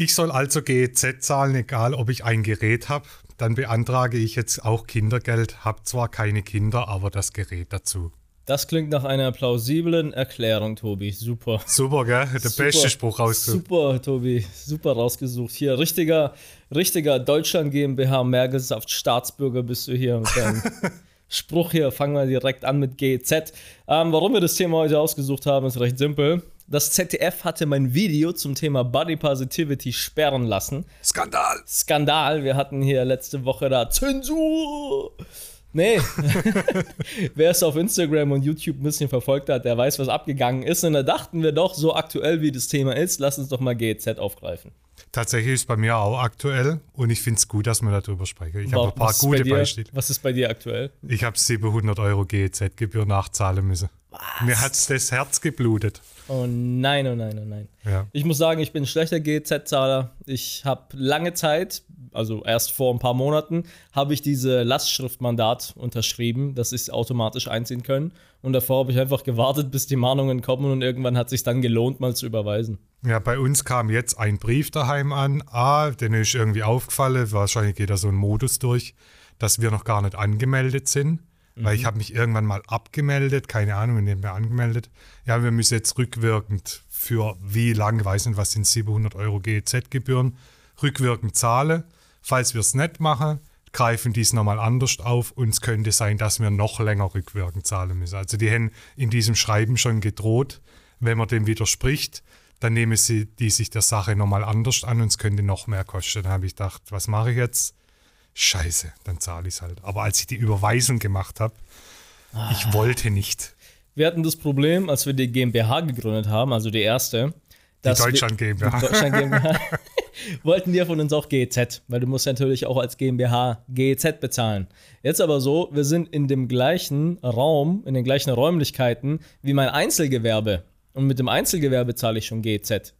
Ich soll also GEZ zahlen, egal ob ich ein Gerät habe. Dann beantrage ich jetzt auch Kindergeld, habe zwar keine Kinder, aber das Gerät dazu. Das klingt nach einer plausiblen Erklärung, Tobi. Super. Super, gell? Der super, beste Spruch rausgesucht. Super, Tobi. Super rausgesucht. Hier, richtiger, richtiger Deutschland GmbH Mergelsaft Staatsbürger bist du hier mit deinem Spruch hier. Fangen wir direkt an mit GZ. Ähm, warum wir das Thema heute ausgesucht haben, ist recht simpel. Das ZDF hatte mein Video zum Thema Body Positivity sperren lassen. Skandal! Skandal. Wir hatten hier letzte Woche da Zensur. Nee. Wer es auf Instagram und YouTube ein bisschen verfolgt hat, der weiß, was abgegangen ist. Und da dachten wir doch, so aktuell wie das Thema ist, lass uns doch mal GEZ aufgreifen. Tatsächlich ist es bei mir auch aktuell und ich finde es gut, dass wir darüber sprechen. Ich habe ein paar gute Beispiele. Was ist bei dir aktuell? Ich habe 700 Euro GEZ-Gebühr nachzahlen müssen. Was? Mir hat das Herz geblutet. Oh nein, oh nein, oh nein. Ja. Ich muss sagen, ich bin ein schlechter GEZ-Zahler. Ich habe lange Zeit, also erst vor ein paar Monaten, habe ich diese Lastschriftmandat unterschrieben, dass ich es automatisch einziehen können. Und davor habe ich einfach gewartet, bis die Mahnungen kommen und irgendwann hat es sich dann gelohnt, mal zu überweisen. Ja, bei uns kam jetzt ein Brief daheim an. Ah, den ist irgendwie aufgefallen. Wahrscheinlich geht da so ein Modus durch, dass wir noch gar nicht angemeldet sind. Mhm. Weil ich mhm. habe mich irgendwann mal abgemeldet, keine Ahnung, in wir angemeldet. Ja, wir müssen jetzt rückwirkend für wie lange, weiß nicht, was sind 700 Euro GEZ-Gebühren, rückwirkend zahlen. Falls wir es nicht machen, greifen dies nochmal anders auf und es könnte sein, dass wir noch länger rückwirkend zahlen müssen. Also die haben in diesem Schreiben schon gedroht, wenn man dem widerspricht, dann nehmen sie die sich der Sache nochmal anders an und es könnte noch mehr kosten. Dann habe ich gedacht, was mache ich jetzt? Scheiße, dann zahle ich es halt. Aber als ich die Überweisung gemacht habe, ah. ich wollte nicht. Wir hatten das Problem, als wir die GmbH gegründet haben, also die erste. Die Deutschland GmbH. Die Deutschland GmbH. wollten die von uns auch GEZ, weil du musst natürlich auch als GmbH GEZ bezahlen. Jetzt aber so, wir sind in dem gleichen Raum, in den gleichen Räumlichkeiten wie mein Einzelgewerbe. Und mit dem Einzelgewerbe zahle ich schon GEZ.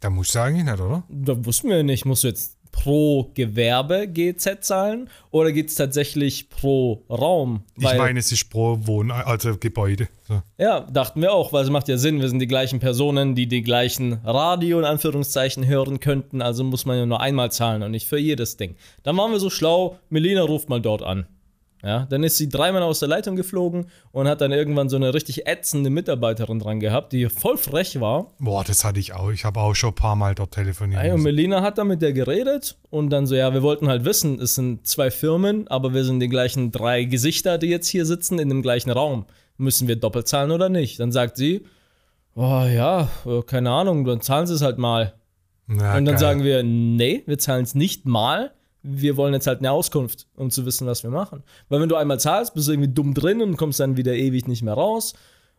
Da musst du eigentlich nicht, oder? Da wussten wir nicht. Musst du jetzt pro Gewerbe GZ zahlen oder geht es tatsächlich pro Raum? ich meine, es ist pro Wohn, also Gebäude. So. Ja, dachten wir auch, weil es macht ja Sinn, wir sind die gleichen Personen, die die gleichen Radio in Anführungszeichen hören könnten, also muss man ja nur einmal zahlen und nicht für jedes Ding. Dann waren wir so schlau, Melina ruft mal dort an. Ja, dann ist sie dreimal aus der Leitung geflogen und hat dann irgendwann so eine richtig ätzende Mitarbeiterin dran gehabt, die voll frech war. Boah, das hatte ich auch. Ich habe auch schon ein paar Mal dort telefoniert. und Melina hat dann mit der geredet und dann so, ja, wir wollten halt wissen, es sind zwei Firmen, aber wir sind die gleichen drei Gesichter, die jetzt hier sitzen in dem gleichen Raum. Müssen wir doppelt zahlen oder nicht? Dann sagt sie, oh ja, keine Ahnung, dann zahlen sie es halt mal. Na, und dann geil. sagen wir, nee, wir zahlen es nicht mal wir wollen jetzt halt eine Auskunft, um zu wissen, was wir machen. Weil wenn du einmal zahlst, bist du irgendwie dumm drin und kommst dann wieder ewig nicht mehr raus.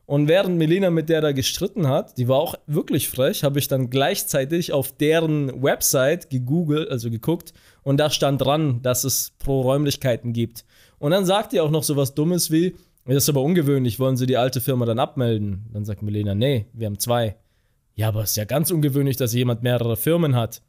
Und während Melina mit der da gestritten hat, die war auch wirklich frech, habe ich dann gleichzeitig auf deren Website gegoogelt, also geguckt, und da stand dran, dass es pro Räumlichkeiten gibt. Und dann sagt die auch noch so was Dummes wie, das ist aber ungewöhnlich, wollen Sie die alte Firma dann abmelden? Dann sagt Melina, nee, wir haben zwei. Ja, aber es ist ja ganz ungewöhnlich, dass jemand mehrere Firmen hat.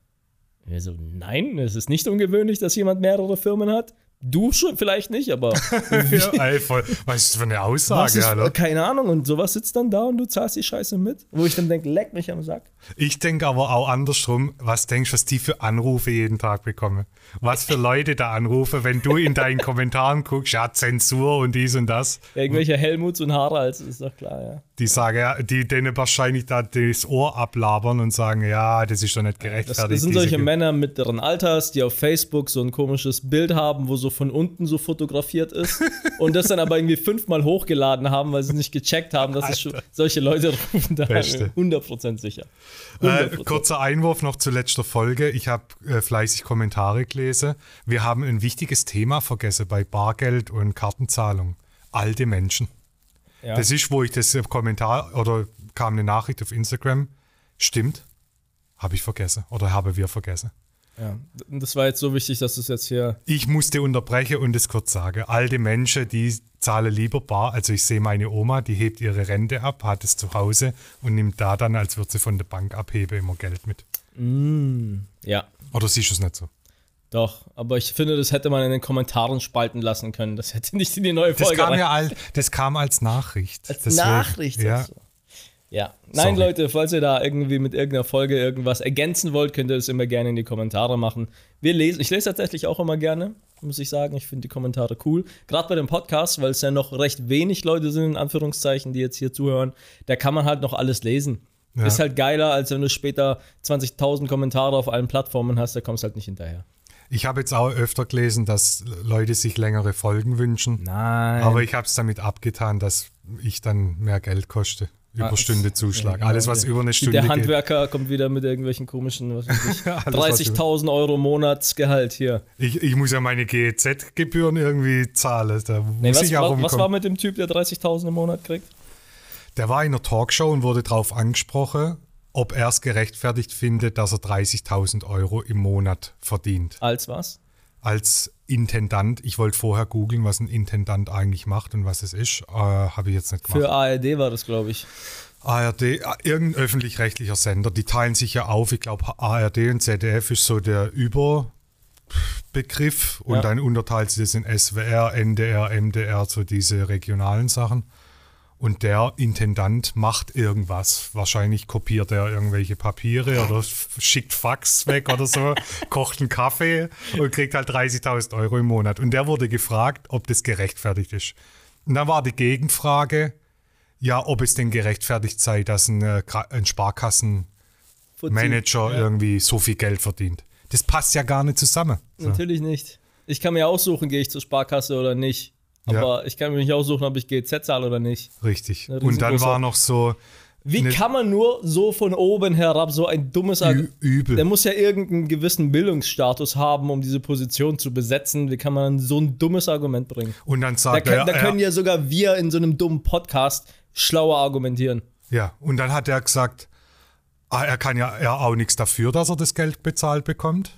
Wir so, nein, es ist nicht ungewöhnlich, dass jemand mehrere Firmen hat. Du schon vielleicht nicht, aber. ja, ey, voll, was ist das für eine Aussage, ist, Alter? Keine Ahnung. Und sowas sitzt dann da und du zahlst die Scheiße mit. Wo ich dann denke, leck mich am Sack. Ich denke aber auch andersrum, was denkst du, was die für Anrufe jeden Tag bekommen? Was für Leute da anrufen, wenn du in deinen Kommentaren guckst, ja, Zensur und dies und das. Irgendwelche Helmuts und Haralds, ist doch klar, ja. Die sagen, die denen wahrscheinlich da das Ohr ablabern und sagen, ja, das ist doch nicht gerechtfertigt. Das, sind solche Männer mittleren Alters, die auf Facebook so ein komisches Bild haben, wo so von unten so fotografiert ist und das dann aber irgendwie fünfmal hochgeladen haben, weil sie nicht gecheckt haben, dass es schon, solche Leute rufen da 100% sicher. 100%. Äh, kurzer Einwurf noch zu letzter Folge. Ich habe äh, fleißig Kommentare gelesen. Wir haben ein wichtiges Thema vergessen bei Bargeld und Kartenzahlung. Alte Menschen. Ja. Das ist, wo ich das Kommentar oder kam eine Nachricht auf Instagram. Stimmt. Habe ich vergessen oder haben wir vergessen. Ja, das war jetzt so wichtig, dass es jetzt hier. Ich musste unterbrechen und es kurz sagen. Alte Menschen, die zahlen lieber bar. Also ich sehe meine Oma, die hebt ihre Rente ab, hat es zu Hause und nimmt da dann, als würde sie von der Bank abheben, immer Geld mit. Mm, ja. Oder siehst du es nicht so? Doch, aber ich finde, das hätte man in den Kommentaren spalten lassen können. Das hätte nicht in die neue Folge das kam ja als, Das kam als Nachricht. Als Deswegen, Nachricht. Ja. Ja. Nein, Sorry. Leute, falls ihr da irgendwie mit irgendeiner Folge irgendwas ergänzen wollt, könnt ihr das immer gerne in die Kommentare machen. Wir lesen, ich lese tatsächlich auch immer gerne, muss ich sagen. Ich finde die Kommentare cool. Gerade bei dem Podcast, weil es ja noch recht wenig Leute sind, in Anführungszeichen, die jetzt hier zuhören, da kann man halt noch alles lesen. Ja. Ist halt geiler, als wenn du später 20.000 Kommentare auf allen Plattformen hast, da kommst du halt nicht hinterher. Ich habe jetzt auch öfter gelesen, dass Leute sich längere Folgen wünschen. Nein. Aber ich habe es damit abgetan, dass ich dann mehr Geld koste. Überstundezuschlag. Ja, Alles, was der- über eine Stunde Der geht. Handwerker kommt wieder mit irgendwelchen komischen, was weiß ich, Alles, was über- 30.000 Euro Monatsgehalt hier. Ich, ich muss ja meine GEZ-Gebühren irgendwie zahlen. Da Nee, muss was, ich auch rumkommen. was war mit dem Typ, der 30.000 im Monat kriegt? Der war in einer Talkshow und wurde darauf angesprochen, ob er es gerechtfertigt findet, dass er 30.000 Euro im Monat verdient. Als was? Als Intendant, ich wollte vorher googeln, was ein Intendant eigentlich macht und was es ist, äh, habe ich jetzt nicht gemacht. Für ARD war das, glaube ich. ARD, äh, irgendein öffentlich-rechtlicher Sender, die teilen sich ja auf. Ich glaube, ARD und ZDF ist so der Überbegriff und Ja. dann unterteilt sich das in SWR, NDR, MDR, so diese regionalen Sachen. Und der Intendant macht irgendwas. Wahrscheinlich kopiert er irgendwelche Papiere oder schickt Fax weg oder so, kocht einen Kaffee und kriegt halt 30.000 Euro im Monat. Und der wurde gefragt, ob das gerechtfertigt ist. Und dann war die Gegenfrage, ja, ob es denn gerechtfertigt sei, dass ein, äh, ein Sparkassenmanager. Ja, irgendwie so viel Geld verdient. Das passt ja gar nicht zusammen. So. Natürlich nicht. Ich kann mir aussuchen, gehe ich zur Sparkasse oder nicht. Aber ich kann mir nicht aussuchen, ob ich GZ zahle oder nicht. Richtig. Und dann war noch so Wie kann man nur so von oben herab so ein dummes ü- Argument. übel. Der muss ja irgendeinen gewissen Bildungsstatus haben, um diese Position zu besetzen. Wie kann man so ein dummes Argument bringen? Und dann Da, sagt können, er, da können ja sogar wir in so einem dummen Podcast schlauer argumentieren. ja, und dann hat er gesagt, ah, er kann ja er auch nichts dafür, dass er das Geld bezahlt bekommt.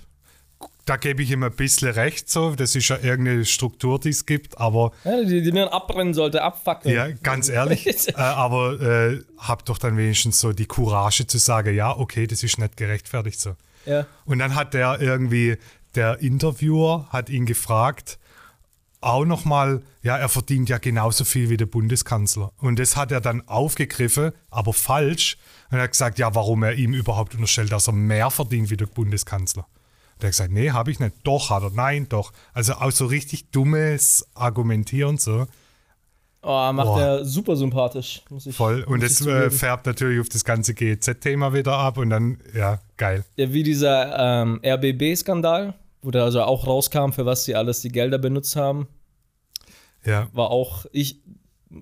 Da gebe ich ihm ein bisschen recht, so. Das ist ja irgendeine Struktur, die es gibt, aber Ja, die, die man abbrennen sollte, abfackeln. Ja, ganz ehrlich. äh, aber äh, hab doch dann wenigstens so die Courage zu sagen, ja, okay, das ist nicht gerechtfertigt so. Ja. Und dann hat der irgendwie, der Interviewer hat ihn gefragt, auch nochmal, ja, er verdient ja genauso viel wie der Bundeskanzler. Und das hat er dann aufgegriffen, aber falsch. Und er hat gesagt, ja, warum er ihm überhaupt unterstellt, dass er mehr verdient wie der Bundeskanzler. Und er hat gesagt, nee, habe ich nicht. Doch, hat er, nein, doch. Also auch so richtig dummes Argumentieren so. Oh, macht Boah. er super sympathisch. Muss ich, Voll. Und das äh, färbt natürlich auf das ganze GEZ-Thema wieder ab und dann, ja, geil. Ja, wie dieser ähm, RBB-Skandal, wo da also auch rauskam, für was sie alles die Gelder benutzt haben, Ja, war auch ich.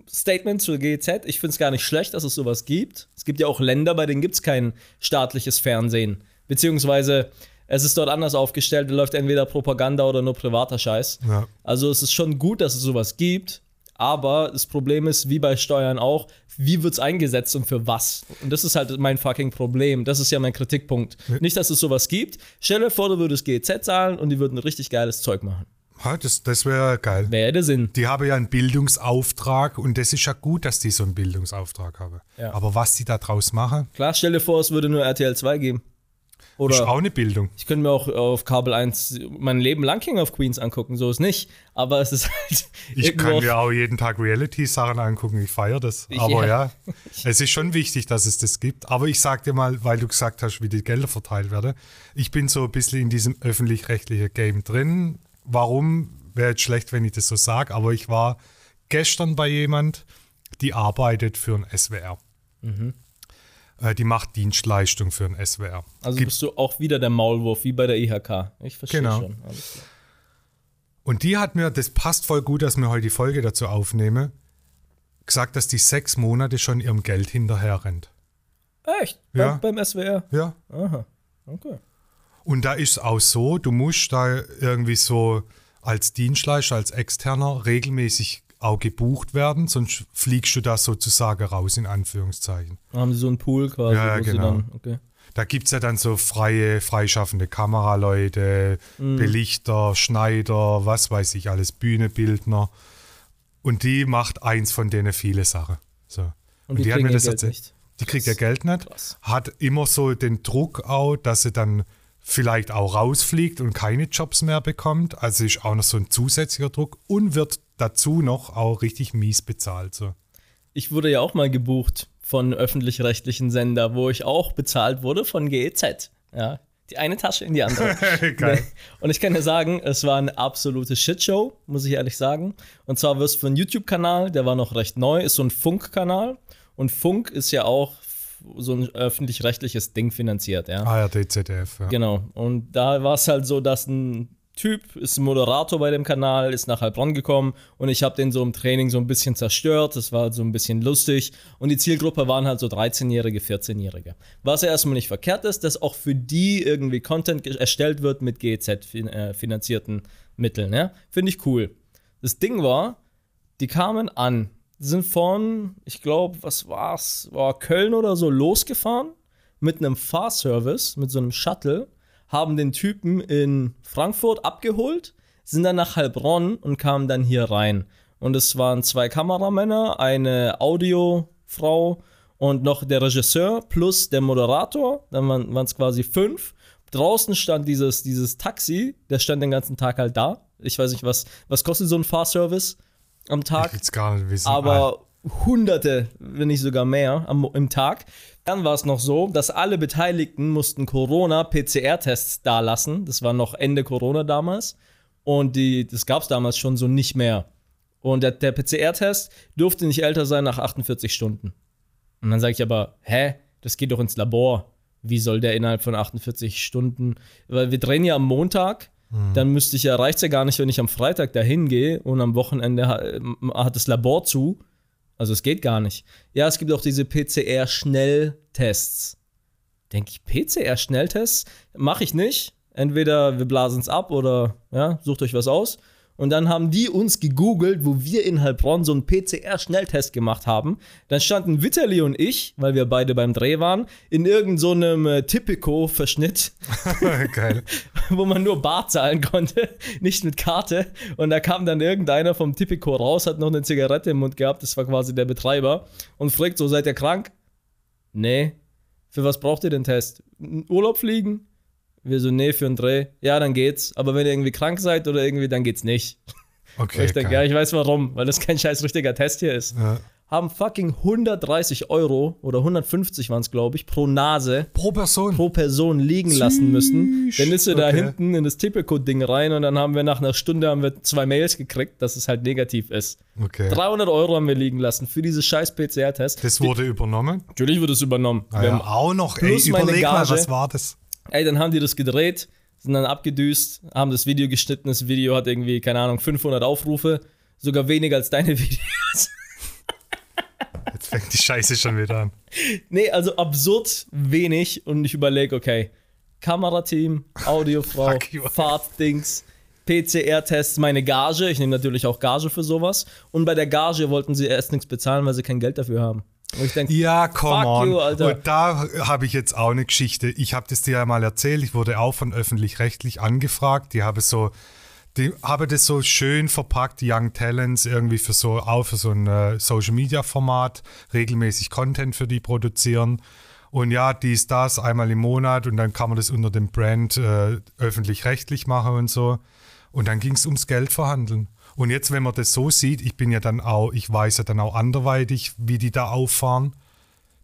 Statement zur GEZ, ich finde es gar nicht schlecht, dass es sowas gibt. Es gibt ja auch Länder, bei denen gibt es kein staatliches Fernsehen. Beziehungsweise es ist dort anders aufgestellt, da läuft entweder Propaganda oder nur privater Scheiß. ja. Also es ist schon gut, dass es sowas gibt, aber das Problem ist, wie bei Steuern auch, wie wird es eingesetzt und für was? Und das ist halt mein fucking Problem. Das ist ja mein Kritikpunkt. Nicht, dass es sowas gibt. Stell dir vor, du würdest GEZ zahlen und die würden richtig geiles Zeug machen. Ha, Das, das wäre geil. Wäre der Sinn. Die haben ja einen Bildungsauftrag und das ist ja gut, dass die so einen Bildungsauftrag haben. Ja. Aber was die da draus machen, Klar, stell dir vor, es würde nur RTL 2 geben. Oder auch eine Bildung. ich könnte mir auch auf Kabel 1 mein Leben lang King of Queens angucken, so ist nicht. Aber es ist halt. Ich kann mir auch jeden Tag Reality-Sachen angucken, ich feiere das. Aber ja. es ist schon wichtig, dass es das gibt. Aber ich sag dir mal, weil du gesagt hast, wie die Gelder verteilt werden, ich bin so ein bisschen in diesem öffentlich-rechtlichen Game drin. Warum? Wäre jetzt schlecht, wenn ich das so sage, aber ich war gestern bei jemand, die arbeitet für ein SWR. Äh, Die macht Dienstleistung für ein SWR. Also Gibt- bist du auch wieder der Maulwurf, wie bei der IHK. Ich verstehe Genau. schon. Und die hat mir, das passt voll gut, dass wir heute die Folge dazu aufnehmen, gesagt, dass die sechs Monate schon ihrem Geld hinterher rennt. Echt? Ja. Beim, beim SWR? Ja. Aha. Okay. Und da ist es auch so, du musst da irgendwie so als Dienstleister, als Externer regelmäßig auch gebucht werden, sonst fliegst du da sozusagen raus, in Anführungszeichen. Dann haben sie so einen Pool quasi. Ja, genau. Dann, okay. Da gibt es ja dann so freie, freischaffende Kameraleute, Mhm. Belichter, Schneider, was weiß ich alles, Bühnebildner. Und die macht eins von denen viele Sachen. So. Und die hat mir das erzählt. nicht. Die kriegt ihr Geld nicht, Krass. hat immer so den Druck auch, dass sie dann vielleicht auch rausfliegt und keine Jobs mehr bekommt. Also ist auch noch so ein zusätzlicher Druck und wird dazu noch auch richtig mies bezahlt. So. Ich wurde ja auch mal gebucht von öffentlich-rechtlichen Sender, wo ich auch bezahlt wurde von GEZ. Ja, die eine Tasche in die andere. Geil. Und ich kann dir sagen, es war eine absolute Shitshow, muss ich ehrlich sagen. Und zwar wirst du für einen YouTube-Kanal, der war noch recht neu, ist so ein Funk-Kanal. Und Funk ist ja auch so ein öffentlich-rechtliches Ding finanziert, ja. ARD, ZDF, ja. Genau. Und da war es halt so, dass ein Typ ist Moderator bei dem Kanal, ist nach Heilbronn gekommen und ich habe den so im Training so ein bisschen zerstört. Das war so ein bisschen lustig. Und die Zielgruppe waren halt so 13-Jährige, 14-Jährige. Was ja erstmal nicht verkehrt ist, dass auch für die irgendwie Content erstellt wird mit GEZ-finanzierten Mitteln. Ja? Finde ich cool. Das Ding war, die kamen an, sind von, ich glaube, was war's, war Köln oder so losgefahren mit einem Fahrservice, mit so einem Shuttle, haben den Typen in Frankfurt abgeholt, sind dann nach Heilbronn und kamen dann hier rein. Und es waren zwei Kameramänner, eine Audiofrau und noch der Regisseur plus der Moderator. Dann waren es quasi fünf. Draußen stand dieses, dieses Taxi, der stand den ganzen Tag halt da. Ich weiß nicht, was, was kostet so ein Fahrservice am Tag? Ich will's gar nicht wissen. aber hunderte, wenn nicht sogar mehr am, im Tag. Dann war es noch so, dass alle Beteiligten mussten Corona-PCR-Tests dalassen. Das war noch Ende Corona damals. Und die, das gab es damals schon so nicht mehr. Und der, der PCR-Test durfte nicht älter sein nach 48 Stunden. Und dann sage ich aber, hä, das geht doch ins Labor. Wie soll der innerhalb von 48 Stunden? Weil wir drehen ja am Montag, dann müsste ich ja, reicht ja gar nicht, wenn ich am Freitag dahin gehe und am Wochenende ha- hat das Labor zu. Also es geht gar nicht. Ja, es gibt auch diese PCR-Schnelltests. Denke ich, PCR-Schnelltests? Mache ich nicht. Entweder wir blasen es ab oder ja, sucht euch was aus. Und dann haben die uns gegoogelt, wo wir in Heilbronn so einen PCR-Schnelltest gemacht haben. Dann standen Vitali und ich, weil wir beide beim Dreh waren, in irgendeinem so äh, Tipico-Verschnitt Geil. wo man nur Bar zahlen konnte, nicht mit Karte. Und da kam dann irgendeiner vom Tipico raus, hat noch eine Zigarette im Mund gehabt, das war quasi der Betreiber, und fragt so, seid ihr krank? Nee. Für was braucht ihr den Test? Urlaub fliegen? Wir so, nee, für einen Dreh. Ja, dann geht's. Aber wenn ihr irgendwie krank seid oder irgendwie, dann geht's nicht. Okay, ich denke, ja, ich weiß warum, weil das kein scheiß richtiger Test hier ist. Ja. Haben fucking 130 Euro oder 150 waren es, glaube ich, pro Nase Pro Person. pro Person liegen lassen müssen. Dann ist sie da Okay. hinten in das Typico-Ding rein und dann haben wir nach einer Stunde haben wir zwei Mails gekriegt, dass es halt negativ ist. Okay. 300 Euro haben wir liegen lassen für diese scheiß PCR-Test. Das wurde übernommen. Natürlich wird es übernommen. Ah, Wir haben, auch noch. Ey, plus meine überleg mal, Gage. was war das? Ey, dann haben die das gedreht, sind dann abgedüst, haben das Video geschnitten. Das Video hat irgendwie, keine Ahnung, 500 Aufrufe. Sogar weniger als deine Videos. Jetzt fängt die Scheiße schon wieder an. Nee, also absurd wenig und ich überlege, okay, Kamerateam, Audiofrau. Fahrtdings, PCR-Tests, meine Gage, ich nehme natürlich auch Gage für sowas und bei der Gage wollten sie erst nichts bezahlen, weil sie kein Geld dafür haben. Denke, Ja, come on. you. Und da habe ich jetzt auch eine Geschichte. Ich habe das dir ja mal erzählt. Ich wurde auch von öffentlich-rechtlich angefragt. Die habe so, die habe das so schön verpackt, Young Talents irgendwie für so auch für so ein äh, Social Media Format regelmäßig Content für die produzieren. Und ja, dies, das einmal im Monat und dann kann man das unter dem Brand äh, öffentlich-rechtlich machen und so. Und dann ging es ums Geld verhandeln. Und jetzt, wenn man das so sieht, ich bin ja dann auch, ich weiß ja dann auch anderweitig, wie die da auffahren.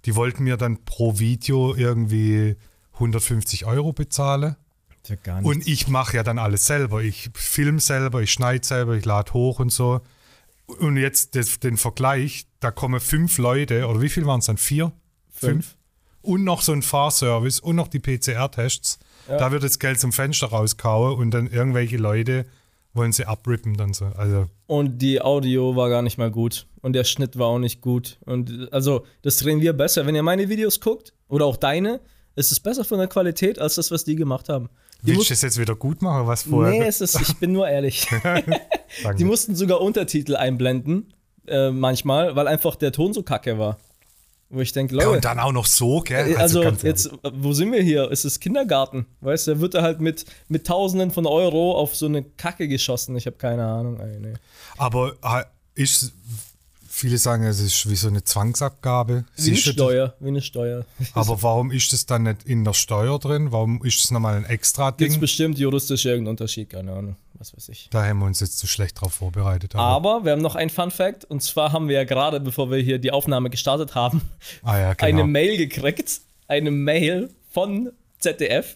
Die wollten mir dann pro Video irgendwie 150 Euro bezahlen. ja gar Und ich mache ja dann alles selber. Ich film selber, ich schneide selber, ich lade hoch und so. Und jetzt das, den Vergleich, da kommen fünf Leute, oder wie viel waren es dann? Vier? Fünf. Und noch so ein Fahrservice und noch die PCR-Tests. Da wird das Geld zum Fenster rauskauen und dann irgendwelche Leute wollen sie abrippen dann so. Also, Und die Audio war gar nicht mal gut. Und der Schnitt war auch nicht gut. Und also, das drehen wir besser. Wenn ihr meine Videos guckt, oder auch deine, ist es besser von der Qualität als das, was die gemacht haben. Die willst du das jetzt wieder gut machen, was vorher? Nee, es ist, ich bin nur ehrlich. Die mussten sogar Untertitel einblenden, äh, manchmal, weil einfach der Ton so kacke war. Wo ich denke, ja, Leute, und dann auch noch so, gell? äh, also, ganz jetzt, wo sind wir hier? Es ist Kindergarten, weißt du? Da wird er halt mit, mit Tausenden von Euro auf so eine Kacke geschossen. Ich habe keine Ahnung. Ey, nee. Aber äh, ist Viele sagen, es ist wie so eine Zwangsabgabe. Wie eine? Steuer, wie eine Steuer. Aber warum ist das dann nicht in der Steuer drin? Warum ist das nochmal ein extra Gibt es Ding? bestimmt juristisch irgendeinen Unterschied, keine Ahnung, was weiß ich. Da haben wir uns jetzt zu schlecht drauf vorbereitet. Aber, Aber wir haben noch einen Fun Fact und zwar haben wir ja gerade, bevor wir hier die Aufnahme gestartet haben, ah ja, genau. eine Mail gekriegt, eine Mail von ZDF.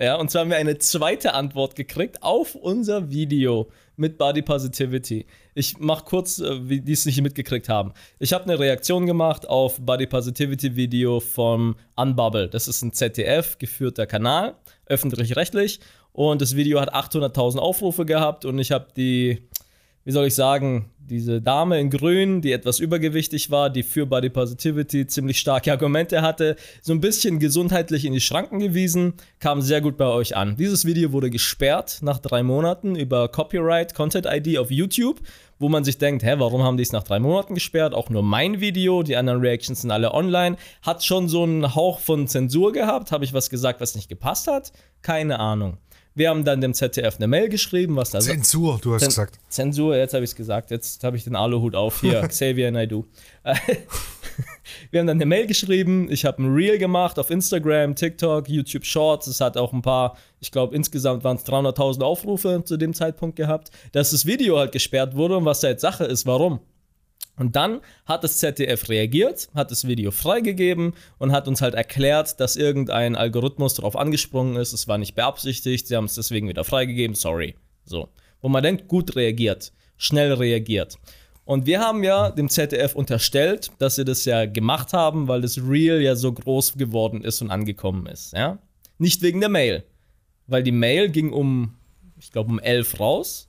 Ja, und zwar haben wir eine zweite Antwort gekriegt auf unser Video mit Body Positivity. Ich mach kurz, äh, wie die es nicht mitgekriegt haben. Ich habe eine Reaktion gemacht auf Body Positivity Video vom Unbubble. Das ist ein ZDF geführter Kanal, öffentlich-rechtlich. Und das Video hat 800.000 Aufrufe gehabt und ich habe die wie soll ich sagen, diese Dame in Grün, die etwas übergewichtig war, die für Body Positivity ziemlich starke Argumente hatte, so ein bisschen gesundheitlich in die Schranken gewiesen, kam sehr gut bei euch an. Dieses Video wurde gesperrt nach drei Monaten über Copyright Content ID auf YouTube, wo man sich denkt, hä, warum haben die es nach drei Monaten gesperrt? Auch nur mein Video, die anderen Reactions sind alle online. Hat schon so einen Hauch von Zensur gehabt. Habe ich was gesagt, was nicht gepasst hat? Keine Ahnung. Wir haben dann dem ZDF eine Mail geschrieben, was da Zensur, du hast Zen- gesagt. Zensur, jetzt habe ich es gesagt. Jetzt habe ich den Aluhut auf. Hier, Xavier Naidoo. Äh, Wir haben dann eine Mail geschrieben. Ich habe ein Reel gemacht auf Instagram, TikTok, YouTube Shorts. Es hat auch ein paar, ich glaube, insgesamt waren es 300.000 Aufrufe zu dem Zeitpunkt gehabt, dass das Video halt gesperrt wurde und was da jetzt Sache ist, warum. Und dann hat das ZDF reagiert, hat das Video freigegeben und hat uns halt erklärt, dass irgendein Algorithmus darauf angesprungen ist. Es war nicht beabsichtigt, sie haben es deswegen wieder freigegeben, sorry. So. Wo man denkt, gut reagiert, schnell reagiert. Und wir haben ja dem ZDF unterstellt, dass sie das ja gemacht haben, weil das Reel ja so groß geworden ist und angekommen ist. Ja? Nicht wegen der Mail. Weil die Mail ging um, ich glaube, um 11 raus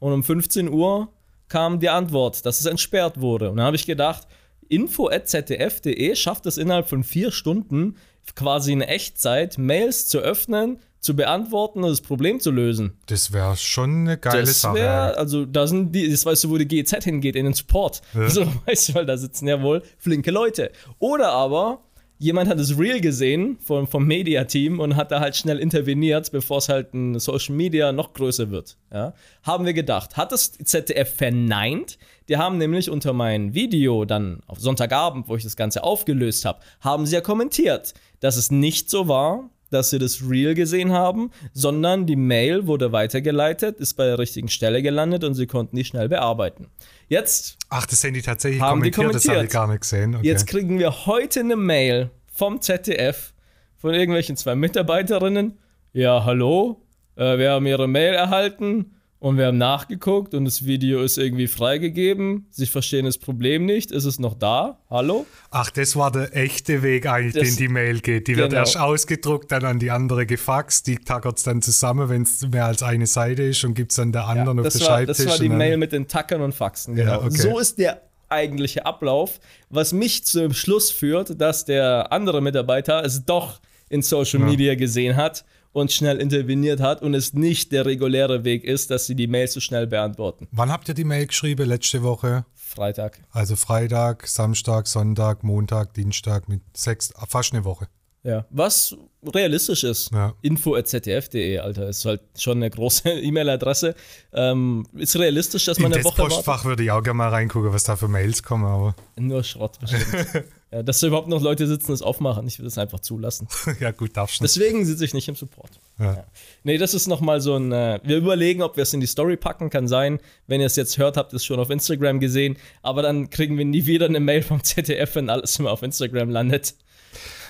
und um 15 Uhr kam die Antwort, dass es entsperrt wurde. Und dann habe ich gedacht, info.zdf.de schafft es innerhalb von vier Stunden quasi in Echtzeit, Mails zu öffnen, zu beantworten und das Problem zu lösen. Das wäre schon eine geile Das Sache. wäre, also da sind die, das weißt du, wo die GEZ hingeht, in den Support. Ja. So, weißt du, weil da sitzen ja wohl flinke Leute. Oder aber jemand hat das Reel gesehen vom, vom Media-Team und hat da halt schnell interveniert, bevor es halt ein Social Media noch größer wird. Ja? Haben wir gedacht. Hat das ZDF verneint? Die haben nämlich unter mein Video dann auf Sonntagabend, wo ich das Ganze aufgelöst habe, haben sie ja kommentiert, dass es nicht so war, dass sie das Reel gesehen haben, sondern die Mail wurde weitergeleitet, ist bei der richtigen Stelle gelandet und sie konnten die schnell bearbeiten. Jetzt Ach, das haben die tatsächlich Haben die kommentiert, das habe ich kommentiert. gar nicht gesehen. Okay. Jetzt kriegen wir heute eine Mail vom ZDF von irgendwelchen zwei Mitarbeiterinnen. Ja, hallo, äh, wir haben ihre Mail erhalten und wir haben nachgeguckt und das Video ist irgendwie freigegeben. Sie verstehen das Problem nicht. Ist es noch da? Hallo? Ach, das war der echte Weg eigentlich, Das- den die Mail geht. Die wird Genau. erst ausgedruckt, dann an die andere gefaxt, die tackert es dann zusammen, wenn es mehr als eine Seite ist und gibt es dann der anderen auf das, den war, Schreibtisch. das war die und dann- Mail mit den Tackern und Faxen. Genau. Ja, okay. So ist der eigentliche Ablauf, was mich zum Schluss führt, dass der andere Mitarbeiter es doch in Social Ja. Media gesehen hat und schnell interveniert hat und es nicht der reguläre Weg ist, dass sie die Mails so schnell beantworten. Wann habt ihr die Mail geschrieben? Letzte Woche? Freitag. Also Freitag, Samstag, Sonntag, Montag, Dienstag mit sechs, fast eine Woche. Ja. Was realistisch ist. Ja. Info.zdf.de, Alter, ist halt schon eine große E-Mail-Adresse. Ähm, ist realistisch, dass man In eine das Woche? Postfach würde ich auch gerne mal reingucken, was da für Mails kommen, aber Nur Schrott bestimmt. ja, dass da überhaupt noch Leute sitzen, das aufmachen. Ich will das einfach zulassen. ja gut, darfst du nicht. Deswegen sitze ich nicht im Support. Ja. Nee, das ist nochmal so ein. Äh, wir überlegen, ob wir es in die Story packen. Kann sein. Wenn ihr es jetzt hört, habt ihr es schon auf Instagram gesehen. Aber dann kriegen wir nie wieder eine Mail vom ZDF, wenn alles immer auf Instagram landet.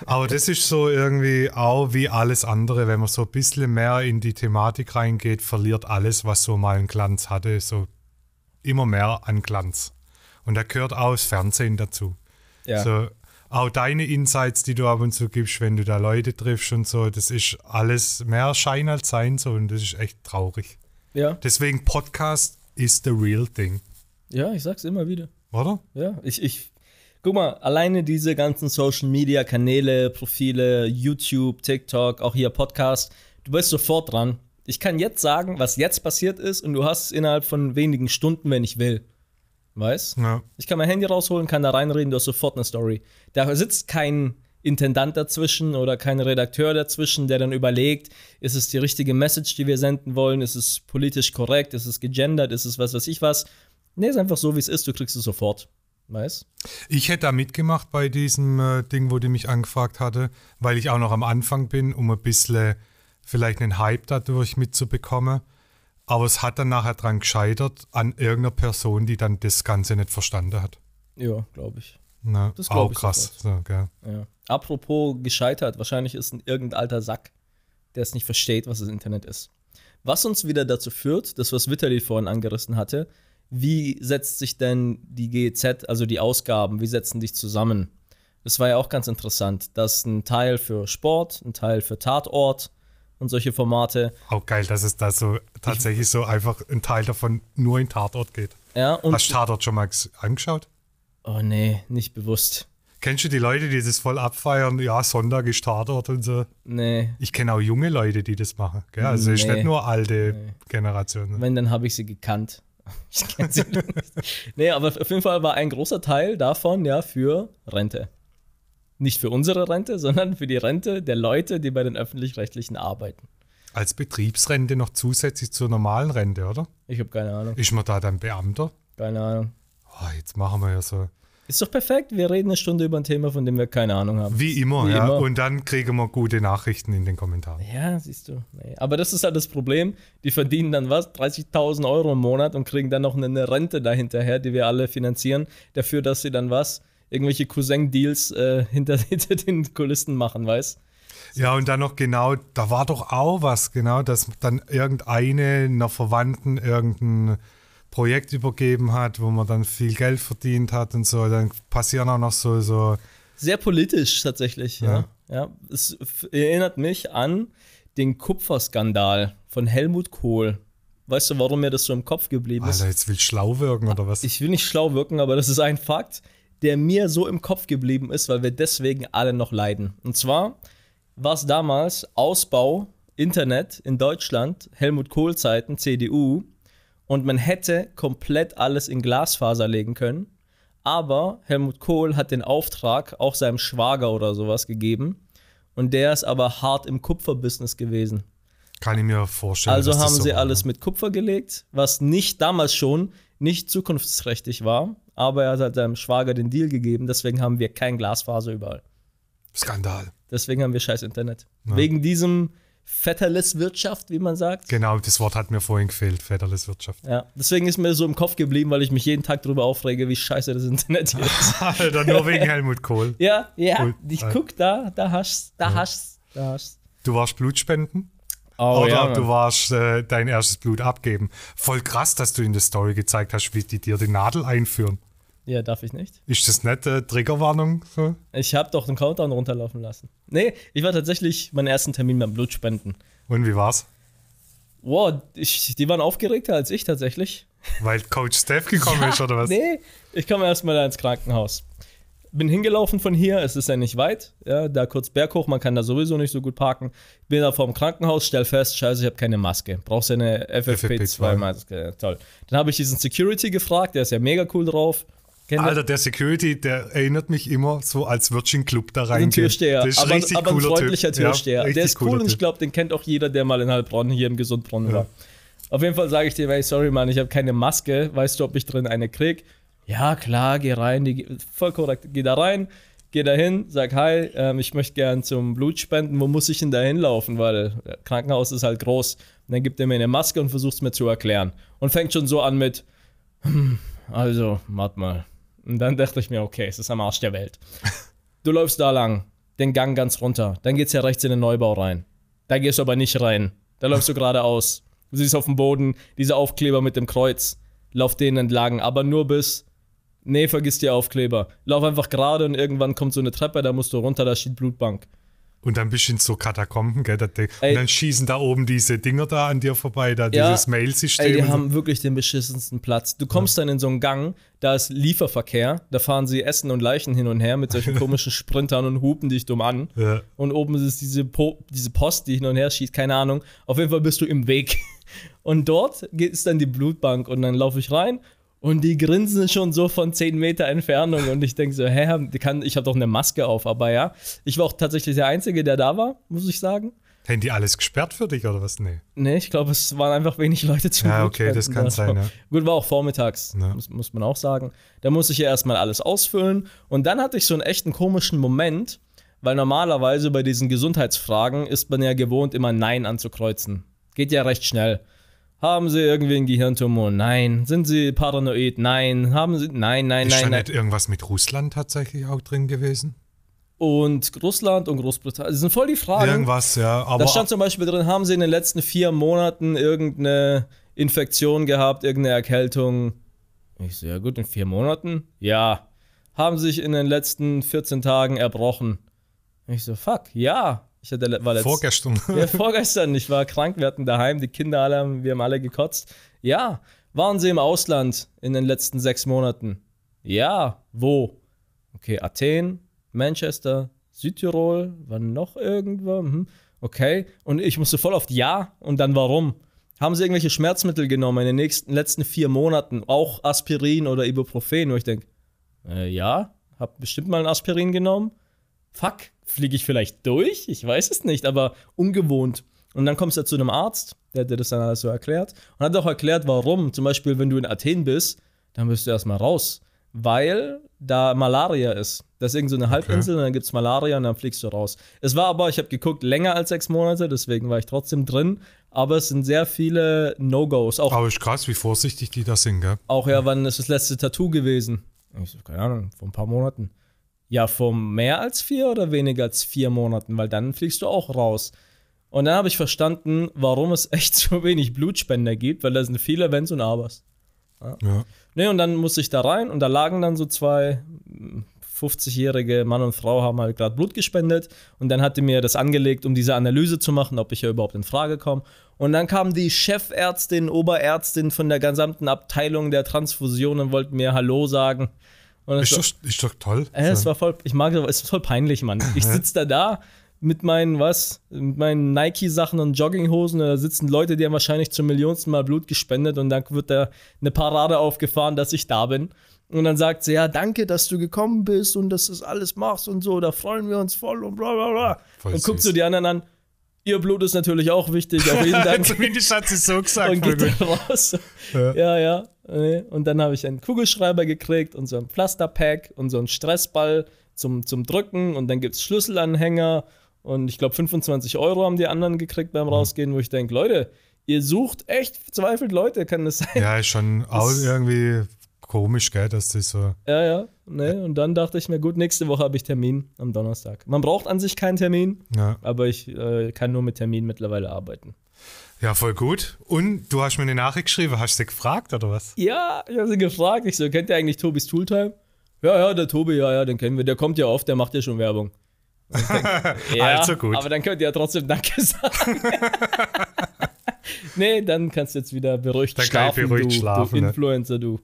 Aber das ist so irgendwie auch wie alles andere, wenn man so ein bisschen mehr in die Thematik reingeht, verliert alles, was so mal einen Glanz hatte, so immer mehr an Glanz. Und da gehört auch das Fernsehen dazu. Ja. So, auch deine Insights, die du ab und zu gibst, wenn du da Leute triffst und so, das ist alles mehr Schein als Sein so und das ist echt traurig. Ja. Deswegen Podcast is the real thing, Ja, ich sag's immer wieder. oder? Ja, ich, ich. Guck mal, alleine diese ganzen Social Media Kanäle, Profile, YouTube, TikTok, auch hier Podcast, du bist sofort dran. Ich kann jetzt sagen, was jetzt passiert ist und du hast es innerhalb von wenigen Stunden, wenn ich will. Weißt? Ja. Ich kann mein Handy rausholen, kann da reinreden, du hast sofort eine Story. Da sitzt kein Intendant dazwischen oder kein Redakteur dazwischen, der dann überlegt, ist es die richtige Message, die wir senden wollen, ist es politisch korrekt, ist es gegendert, ist es was weiß ich was. Nee, ist einfach so, wie es ist, du kriegst es sofort. Weißt? Ich hätte da mitgemacht bei diesem äh, Ding, wo die mich angefragt hatte, weil ich auch noch am Anfang bin, um ein bisschen vielleicht einen Hype dadurch mitzubekommen. Aber es hat dann nachher dran gescheitert an irgendeiner Person, die dann das Ganze nicht verstanden hat. Ja, glaube ich. Na, Das glaub auch ich krass. So. Ja. Apropos gescheitert, wahrscheinlich ist ein irgendein alter Sack, der es nicht versteht, was das Internet ist. Was uns wieder dazu führt, das, was Vitali vorhin angerissen hatte, wie setzt sich denn die GEZ, also die Ausgaben, wie setzen die sich zusammen? Das war ja auch ganz interessant, dass ein Teil für Sport, ein Teil für Tatort und solche Formate. Auch geil, dass es da so tatsächlich so einfach ein Teil davon nur in Tatort geht. Ja, und. Hast du Tatort schon mal ges- angeschaut? oh nee, nicht bewusst. Kennst du die Leute, die das voll abfeiern? Ja, Sonntag ist Tatort und so. Nee. Ich kenne auch junge Leute, die das machen. Gell? Also es ist Nee. nicht nur alte Generationen. Wenn, dann habe ich sie gekannt. Ich kenne sie nicht. Nee, aber auf jeden Fall war ein großer Teil davon ja für Rente. Nicht für unsere Rente, sondern für die Rente der Leute, die bei den Öffentlich-Rechtlichen arbeiten. Als Betriebsrente noch zusätzlich zur normalen Rente, oder? Ich habe keine Ahnung. Ist man da dann Beamter? Keine Ahnung. Oh, jetzt machen wir ja so. Ist doch perfekt. Wir reden eine Stunde über ein Thema, von dem wir keine Ahnung haben. Wie immer, Wie ja. immer. Und dann kriegen wir gute Nachrichten in den Kommentaren. Ja, siehst du. Nee. Aber das ist halt das Problem. Die verdienen dann was? 30.000 Euro im Monat und kriegen dann noch eine Rente dahinterher, die wir alle finanzieren, dafür, dass sie dann was? Irgendwelche Cousin-Deals äh, hinter, hinter den Kulissen machen, weißt Ja, und dann noch genau, da war doch auch was, genau, dass dann irgendeine einer Verwandten irgendein Projekt übergeben hat, wo man dann viel Geld verdient hat und so. Dann passieren auch noch so, so Sehr politisch tatsächlich, ja. ja. es f- erinnert mich an den Kupferskandal von Helmut Kohl. Weißt du, warum mir das so im Kopf geblieben ist? Alter, jetzt will ich schlau wirken oder was? Ich will nicht schlau wirken, aber das ist ein Fakt, der mir so im Kopf geblieben ist, weil wir deswegen alle noch leiden. Und zwar war es damals Ausbau Internet in Deutschland, Helmut Kohl Zeiten, CDU, und man hätte komplett alles in Glasfaser legen können. Aber Helmut Kohl hat den Auftrag auch seinem Schwager oder sowas gegeben. Und der ist aber hart im Kupferbusiness gewesen. Kann ich mir vorstellen. Also haben so sie war, alles ne? mit Kupfer gelegt, was nicht damals schon nicht zukunftsträchtig war. Aber er hat seinem Schwager den Deal gegeben, deswegen haben wir kein Glasfaser überall. Skandal. Deswegen haben wir scheiß Internet. Wegen diesem Vetterless-Wirtschaft, wie man sagt. Genau, das Wort hat mir vorhin gefehlt, Väterleswirtschaft. Ja, deswegen ist mir so im Kopf geblieben, weil ich mich jeden Tag darüber aufrege, wie scheiße das Internet hier ist. Alter, nur wegen Helmut Kohl. ja, ja, Cool. ich Ja. guck da, da hast da hast da hast Du warst Blutspenden? Oh, Oder ja, du warst äh, dein erstes Blut abgeben. Voll krass, dass du in der Story gezeigt hast, wie die dir die Nadel einführen. Ja, darf ich nicht. Ist das äh, Triggerwarnung? So? Ich habe doch den Countdown runterlaufen lassen. Nee, ich war tatsächlich meinen ersten Termin beim Blutspenden. Und wie war's? Wow, ich, die waren aufgeregter als ich tatsächlich. Weil Coach Steph gekommen ist oder was? Nee, ich komme erstmal da ins Krankenhaus. Bin hingelaufen von hier, es ist ja nicht weit, ja, da kurz berghoch, man kann da sowieso nicht so gut parken. Bin da vorm Krankenhaus, stell fest, scheiße, ich habe keine Maske. Brauchst du eine FFP2 FFP2. Maske? Ja, toll. Dann habe ich diesen Security gefragt, der ist ja mega cool drauf. Ihr? Alter, der Security, der erinnert mich immer so, als würde ich in den Club da rein. ein Türsteher, Das ist aber, richtig aber ein freundlicher typ. Ja, Türsteher. richtig der ist cool und ich glaube, den kennt auch jeder, der mal in Heilbronn hier im Gesundbrunnen war. Auf jeden Fall sage ich dir, hey, sorry, Mann, ich habe keine Maske. Weißt du, ob ich drin eine krieg? Ja, klar, geh rein. Die, voll korrekt. Geh da rein, geh da hin, sag hi, ähm, ich möchte gern zum Blutspenden. Wo muss ich denn da hinlaufen? Weil das Krankenhaus ist halt groß. Und dann gibt er mir eine Maske und versucht es mir zu erklären. Und fängt schon so an mit, hm, also, warte mal. Und dann dachte ich mir, okay, es ist am Arsch der Welt. Du läufst da lang, den Gang ganz runter. Dann geht's ja rechts in den Neubau rein. Da gehst du aber nicht rein. Da läufst du geradeaus. Du siehst auf dem Boden diese Aufkleber mit dem Kreuz. Lauf denen entlang, aber nur bis. Nee, vergiss die Aufkleber. Lauf einfach gerade und irgendwann kommt so eine Treppe, da musst du runter, da steht Blutbank. Und dann bist du in so Katakomben, gell? Und dann schießen da oben diese Dinger da an dir vorbei, da Ja. dieses Mail-System. Ey, die so. haben wirklich den beschissensten Platz. Du kommst dann in so einen Gang, da ist Lieferverkehr, da fahren sie Essen und Leichen hin und her mit solchen komischen Sprintern und hupen dich dumm an. Ja. Und oben ist diese, po diese Post, die hin und her schießt, keine Ahnung. Auf jeden Fall bist du im Weg. Und dort ist dann die Blutbank und dann laufe ich rein und die grinsen schon so von 10 Meter Entfernung und ich denke so, hä, kann, ich habe doch eine Maske auf, aber ja. Ich war auch tatsächlich der Einzige, der da war, muss ich sagen. Hätten die alles gesperrt für dich oder was? Nee. Nee, ich glaube, es waren einfach wenig Leute zum Ja, okay, das kann da. sein, ja. Gut, war auch vormittags, Ja. muss, muss man auch sagen. Da muss ich ja erstmal alles ausfüllen. Und dann hatte ich so einen echten komischen Moment, weil normalerweise bei diesen Gesundheitsfragen ist man ja gewohnt, immer Nein anzukreuzen. Geht ja recht schnell. Haben Sie irgendwie einen Gehirntumor? Nein. Sind Sie paranoid? Nein. Haben Sie. Nein, nein, Ist da nein, nein. nicht irgendwas mit Russland tatsächlich auch drin gewesen? Und Russland und Großbritannien. Das sind voll die Fragen. Irgendwas, ja. Aber Da stand zum Beispiel drin, haben Sie in den letzten vier Monaten irgendeine Infektion gehabt, irgendeine Erkältung? Ich so, ja gut, in vier Monaten? Ja. Haben Sie sich in den letzten 14 Tagen erbrochen? Ich so, fuck, ja. Ich hatte, war letzt, vorgestern. ja, vorgestern, ich war krank, wir hatten daheim, die Kinder alle, haben- wir haben alle gekotzt. Ja. Waren Sie im Ausland in den letzten sechs Monaten? Ja. Wo? Okay, Athen, Manchester, Südtirol, war noch irgendwo? Mhm. Okay. Und ich musste voll auf Ja und dann warum? Haben Sie irgendwelche Schmerzmittel genommen in den nächsten, letzten vier Monaten? Auch Aspirin oder Ibuprofen? Wo ich denke, äh, ja, hab bestimmt mal ein Aspirin genommen. Fuck, fliege ich vielleicht durch? Ich weiß es nicht, aber ungewohnt. Und dann kommst du zu einem Arzt, der dir das dann alles so erklärt und hat auch erklärt, warum. Zum Beispiel, wenn du in Athen bist, dann bist du erstmal raus, weil da Malaria ist. Das ist irgend so eine Halbinsel und dann gibt es Malaria und dann fliegst du raus. Es war aber, ich habe geguckt, länger als sechs Monate, deswegen war ich trotzdem drin. Aber es sind sehr viele No-Gos. Auch, Aber ist krass, wie vorsichtig die da sind, gell? auch ja, wann ist das letzte Tattoo gewesen? Ich so, keine Ahnung, vor ein paar Monaten. Ja, vor mehr als vier oder weniger als vier Monaten, weil dann fliegst du auch raus. Und dann habe ich verstanden, warum es echt so wenig Blutspender gibt, weil da sind viele Wenns und Abers. Ja. Ne, und dann musste ich da rein und da lagen dann so zwei mm, 50-jährige Mann und Frau haben halt gerade Blut gespendet und dann hat die mir das angelegt, um diese Analyse zu machen, ob ich ja überhaupt in Frage komme. Und dann kam die Chefärztin, Oberärztin von der gesamten Abteilung der Transfusion und wollten mir Hallo sagen. Ist war, doch, ist doch toll. äh, es war voll, ich mag es, es ist voll peinlich, Mann. Ich sitze da da mit meinen, was, mit meinen Nike-Sachen und Jogginghosen da sitzen Leute, die haben wahrscheinlich zum millionsten Mal Blut gespendet und dann wird da eine Parade aufgefahren, dass ich da bin. Und dann sagt sie, ja, danke, dass du gekommen bist und dass du das alles machst und so, da freuen wir uns voll und bla bla bla. Voll und süß. so die anderen an, ihr Blut ist natürlich auch wichtig, auch vielen Dank. Zumindest hat sie so gesagt. und geht dann raus. Ja. Ja, ja. Und dann habe ich einen Kugelschreiber gekriegt und so ein Pflasterpack und so einen Stressball zum, zum Drücken und dann gibt es Schlüsselanhänger und ich glaube 25 Euro haben die anderen gekriegt beim Rausgehen, wo ich denke, Leute, ihr sucht echt verzweifelt Leute, kann das sein? Ja, ist schon auch irgendwie komisch, gell, dass das so. Ja, ja. Nee. Und dann dachte ich mir, gut, nächste Woche habe ich Termin am Donnerstag. Man braucht an sich keinen Termin, Ja. aber ich äh, kann nur mit Termin mittlerweile arbeiten. ja, voll gut. Und du hast mir eine Nachricht geschrieben, hast du sie gefragt oder was? Ja, ich habe sie gefragt. Ich so, kennt ihr eigentlich Tobis Tooltime? Ja, ja, der Tobi, ja, ja, den kennen wir. Der kommt ja oft, der macht ja schon Werbung. Und ich denk, ja, Also gut. Aber dann könnt ihr ja trotzdem Danke sagen. nee, dann kannst du jetzt wieder beruhigt Dann kann ich schlafen, beruhigt du, schlafen, du ne? Influencer, du.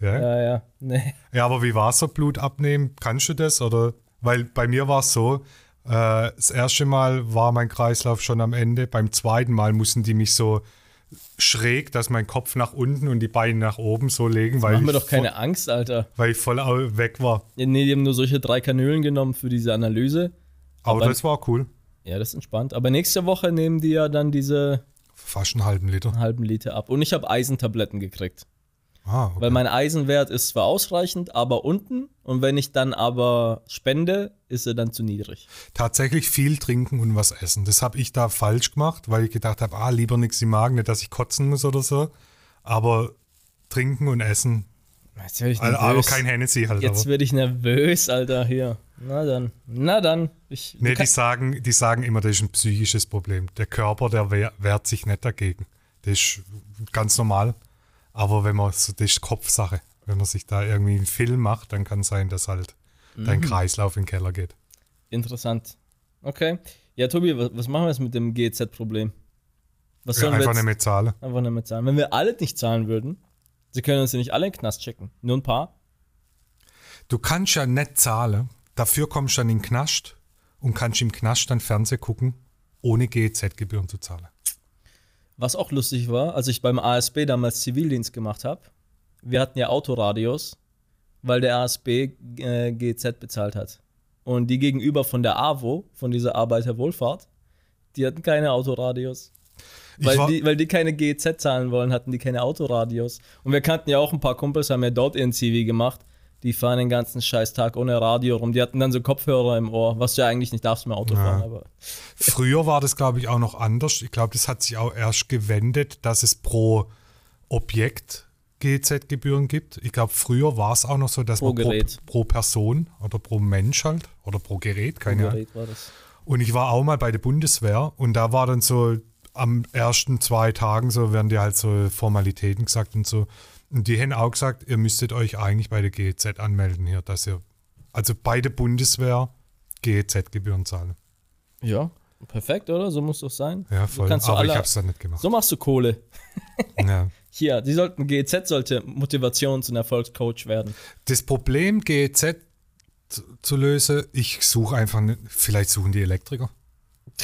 Ja. Ja, ja, nee. Ja, aber wie war es so Blut abnehmen? Kannst du das? Oder weil bei mir war es so, äh, das erste Mal war mein Kreislauf schon am Ende. Beim zweiten Mal mussten die mich so schräg, dass mein Kopf nach unten und die Beine nach oben so legen, weil Mach mir ich, doch keine Angst, Alter. voll, weil ich voll weg war. Ja, Nee, die haben nur solche drei Kanülen genommen für diese Analyse. Aber, Aber- das war cool. Ja, das ist entspannt. Aber nächste Woche nehmen die ja dann diese Fast einen halben Liter. halben Liter ab. Und ich habe Eisentabletten gekriegt. Ah, okay. Weil mein Eisenwert ist zwar ausreichend, aber unten. Und wenn ich dann aber spende, ist er dann zu niedrig. Tatsächlich viel trinken und was essen. Das habe ich da falsch gemacht, weil ich gedacht habe, ah, lieber nichts im Magen, nicht, dass ich kotzen muss oder so. Aber trinken und essen, Jetzt werde ich also, aber nervös. kein Hennessy halt. Jetzt aber. werde ich nervös, Alter, hier. Na dann. Na dann. Ich, Nee, die sagen, die sagen immer, das ist ein psychisches Problem. Der Körper, der wehr, wehrt sich nicht dagegen. Das ist ganz normal. Aber wenn man so, das ist Kopfsache. Wenn man sich da irgendwie einen Film macht, dann kann sein, dass halt Mhm. dein Kreislauf in den Keller geht. Interessant. Okay. Ja, Tobi, was, was machen wir jetzt mit dem GZ-Problem? Was Ja, sollen wir einfach jetzt nicht mehr zahlen. einfach nicht mehr zahlen? Wenn wir alle nicht zahlen würden, sie können uns ja nicht alle in den Knast schicken. Nur ein paar. Du kannst ja nicht zahlen. Dafür kommst du dann in den Knast und kannst im Knast dann Fernsehen gucken, ohne GEZ-Gebühren zu zahlen. Was auch lustig war, als ich beim ASB damals Zivildienst gemacht habe, wir hatten ja Autoradios, weil der ASB äh, GZ bezahlt hat. Und die gegenüber von der AWO, von dieser Arbeiterwohlfahrt, Die hatten keine Autoradios. Weil die, weil die keine GEZ zahlen wollen, hatten die keine Autoradios. Und wir kannten ja auch ein paar Kumpels, haben ja dort ihren CV gemacht. Die fahren den ganzen Scheißtag ohne Radio rum. Die hatten dann so Kopfhörer im Ohr, was du ja eigentlich nicht darfst dem Auto fahren. Aber Früher war das, glaube ich, auch noch anders. Ich glaube, das hat sich auch erst gewendet, dass es pro Objekt GZ-Gebühren gibt. Ich glaube, früher war es auch noch so, dass Pro man pro, Gerät. pro Person oder pro Mensch halt oder pro Gerät, keine Ahnung. Gerät. Und ich war auch mal bei der Bundeswehr und da war dann so am ersten zwei Tagen so, werden dir halt so Formalitäten gesagt und so. Und die haben auch gesagt, ihr müsstet euch eigentlich bei der GEZ anmelden hier, dass ihr, also bei der Bundeswehr GEZ-Gebühren zahlen. Ja, perfekt, oder? So muss doch sein. Ja, So voll. du Aber ich alle- habe es dann nicht gemacht. So machst du Kohle. Ja. Hier, die sollten, GEZ sollte Motivations- und Erfolgscoach werden. Das Problem GEZ zu, zu lösen, ich suche einfach nicht, vielleicht suchen die Elektriker.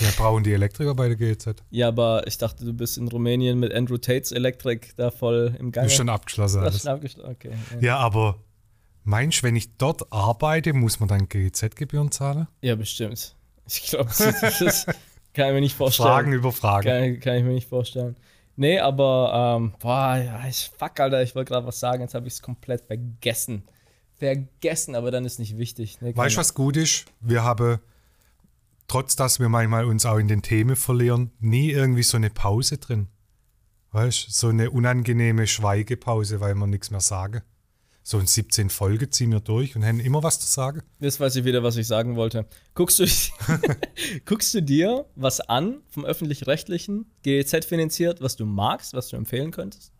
Ja, brauchen die Elektriker bei der GEZ. Ja, aber ich dachte, du bist in Rumänien mit Andrew Tates Elektrik da voll im Gange. Ist schon abgeschlossen Das alles. ist schon abgeschlossen. Okay. Ja. Ja, aber meinst du, wenn ich dort arbeite, muss man dann GEZ-Gebühren zahlen? ja, bestimmt. Ich glaube, das ist, kann ich mir nicht vorstellen. Fragen über Fragen. Kann, kann ich mir nicht vorstellen. Nee, aber, ähm, boah, ja, ich, fuck, Alter, ich wollte gerade was sagen, jetzt habe ich es komplett vergessen. Vergessen, aber dann ist nicht wichtig. Nee, Weißt du, was gut ist? Wir haben, trotz dass wir manchmal uns auch in den Themen verlieren, nie irgendwie so eine Pause drin. Weißt du, so eine unangenehme Schweigepause, weil wir nichts mehr sagen. So in 17 Folgen ziehen wir durch und haben immer was zu sagen. Jetzt weiß ich wieder, was ich sagen wollte. Guckst du, guckst du dir was an vom öffentlich-rechtlichen, GEZ finanziert, was du magst, was du empfehlen könntest?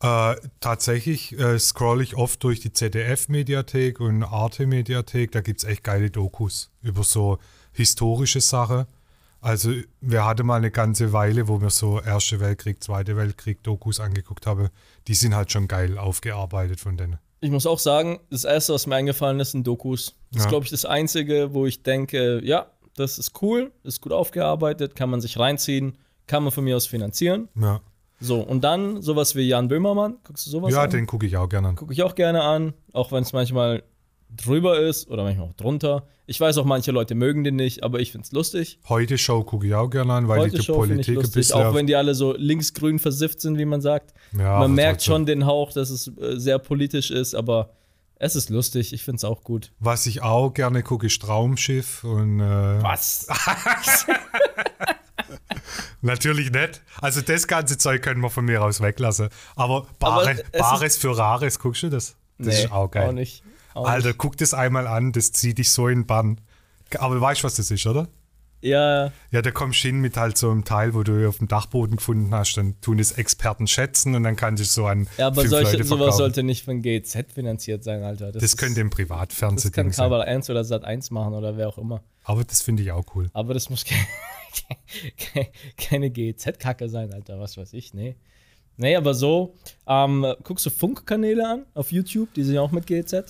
Äh, tatsächlich äh, scroll ich oft durch die ZDF-Mediathek und Arte-Mediathek. Da gibt es echt geile Dokus über so historische Sachen. Also, wir hatten mal eine ganze Weile, wo wir so Erste Weltkrieg, Zweite Weltkrieg Dokus angeguckt haben. Die sind halt schon geil aufgearbeitet von denen. Ich muss auch sagen, das erste, was mir eingefallen ist, sind Dokus. Das ist, Ja. glaube ich, das einzige, wo ich denke, ja, das ist cool, ist gut aufgearbeitet, kann man sich reinziehen, kann man von mir aus finanzieren. Ja, So, und dann sowas wie Jan Böhmermann. Guckst du sowas ja an? den gucke ich auch gerne an. Gucke ich auch gerne an, auch wenn es manchmal drüber ist oder manchmal auch drunter. Ich weiß auch, manche Leute mögen den nicht, aber ich finde es lustig. Heute Show gucke ich auch gerne an, weil Heute ich die Show finde ich Politik ein lustig, bisschen. auch wenn die alle so linksgrün versifft sind, wie man sagt. ja, aber man merkt schon den Hauch, dass es äh, sehr politisch ist, aber es ist lustig. Ich finde es auch gut. Was ich auch gerne gucke, ist Traumschiff und. Äh, Was? Natürlich nicht. Also das ganze Zeug können wir von mir aus weglassen. Aber Bares, es ist- Bares für Rares, guckst du das? Das ist auch geil. Auch nicht. Auch Alter, nicht. guck das einmal an, das zieht dich so in Bann. Aber weißt du, was das ist, oder? Ja, Ja, da kommst du hin mit halt so einem Teil, wo du auf dem Dachboden gefunden hast, dann tun es Experten schätzen und dann kannst du so an ja, aber solche, Leute sowas verkaufen. sollte nicht von GZ finanziert sein, Alter. das ist- könnte im das Privatfernsehen kann sein. Kabel 1 oder Sat 1 machen oder wer auch immer. Aber das finde ich auch cool. Aber das muss keine, keine, GEZ-Kacke sein, Alter, was weiß ich, nee. Nee, aber so, ähm, guckst du Funkkanäle an auf YouTube, die sind ja auch mit GEZ Ah,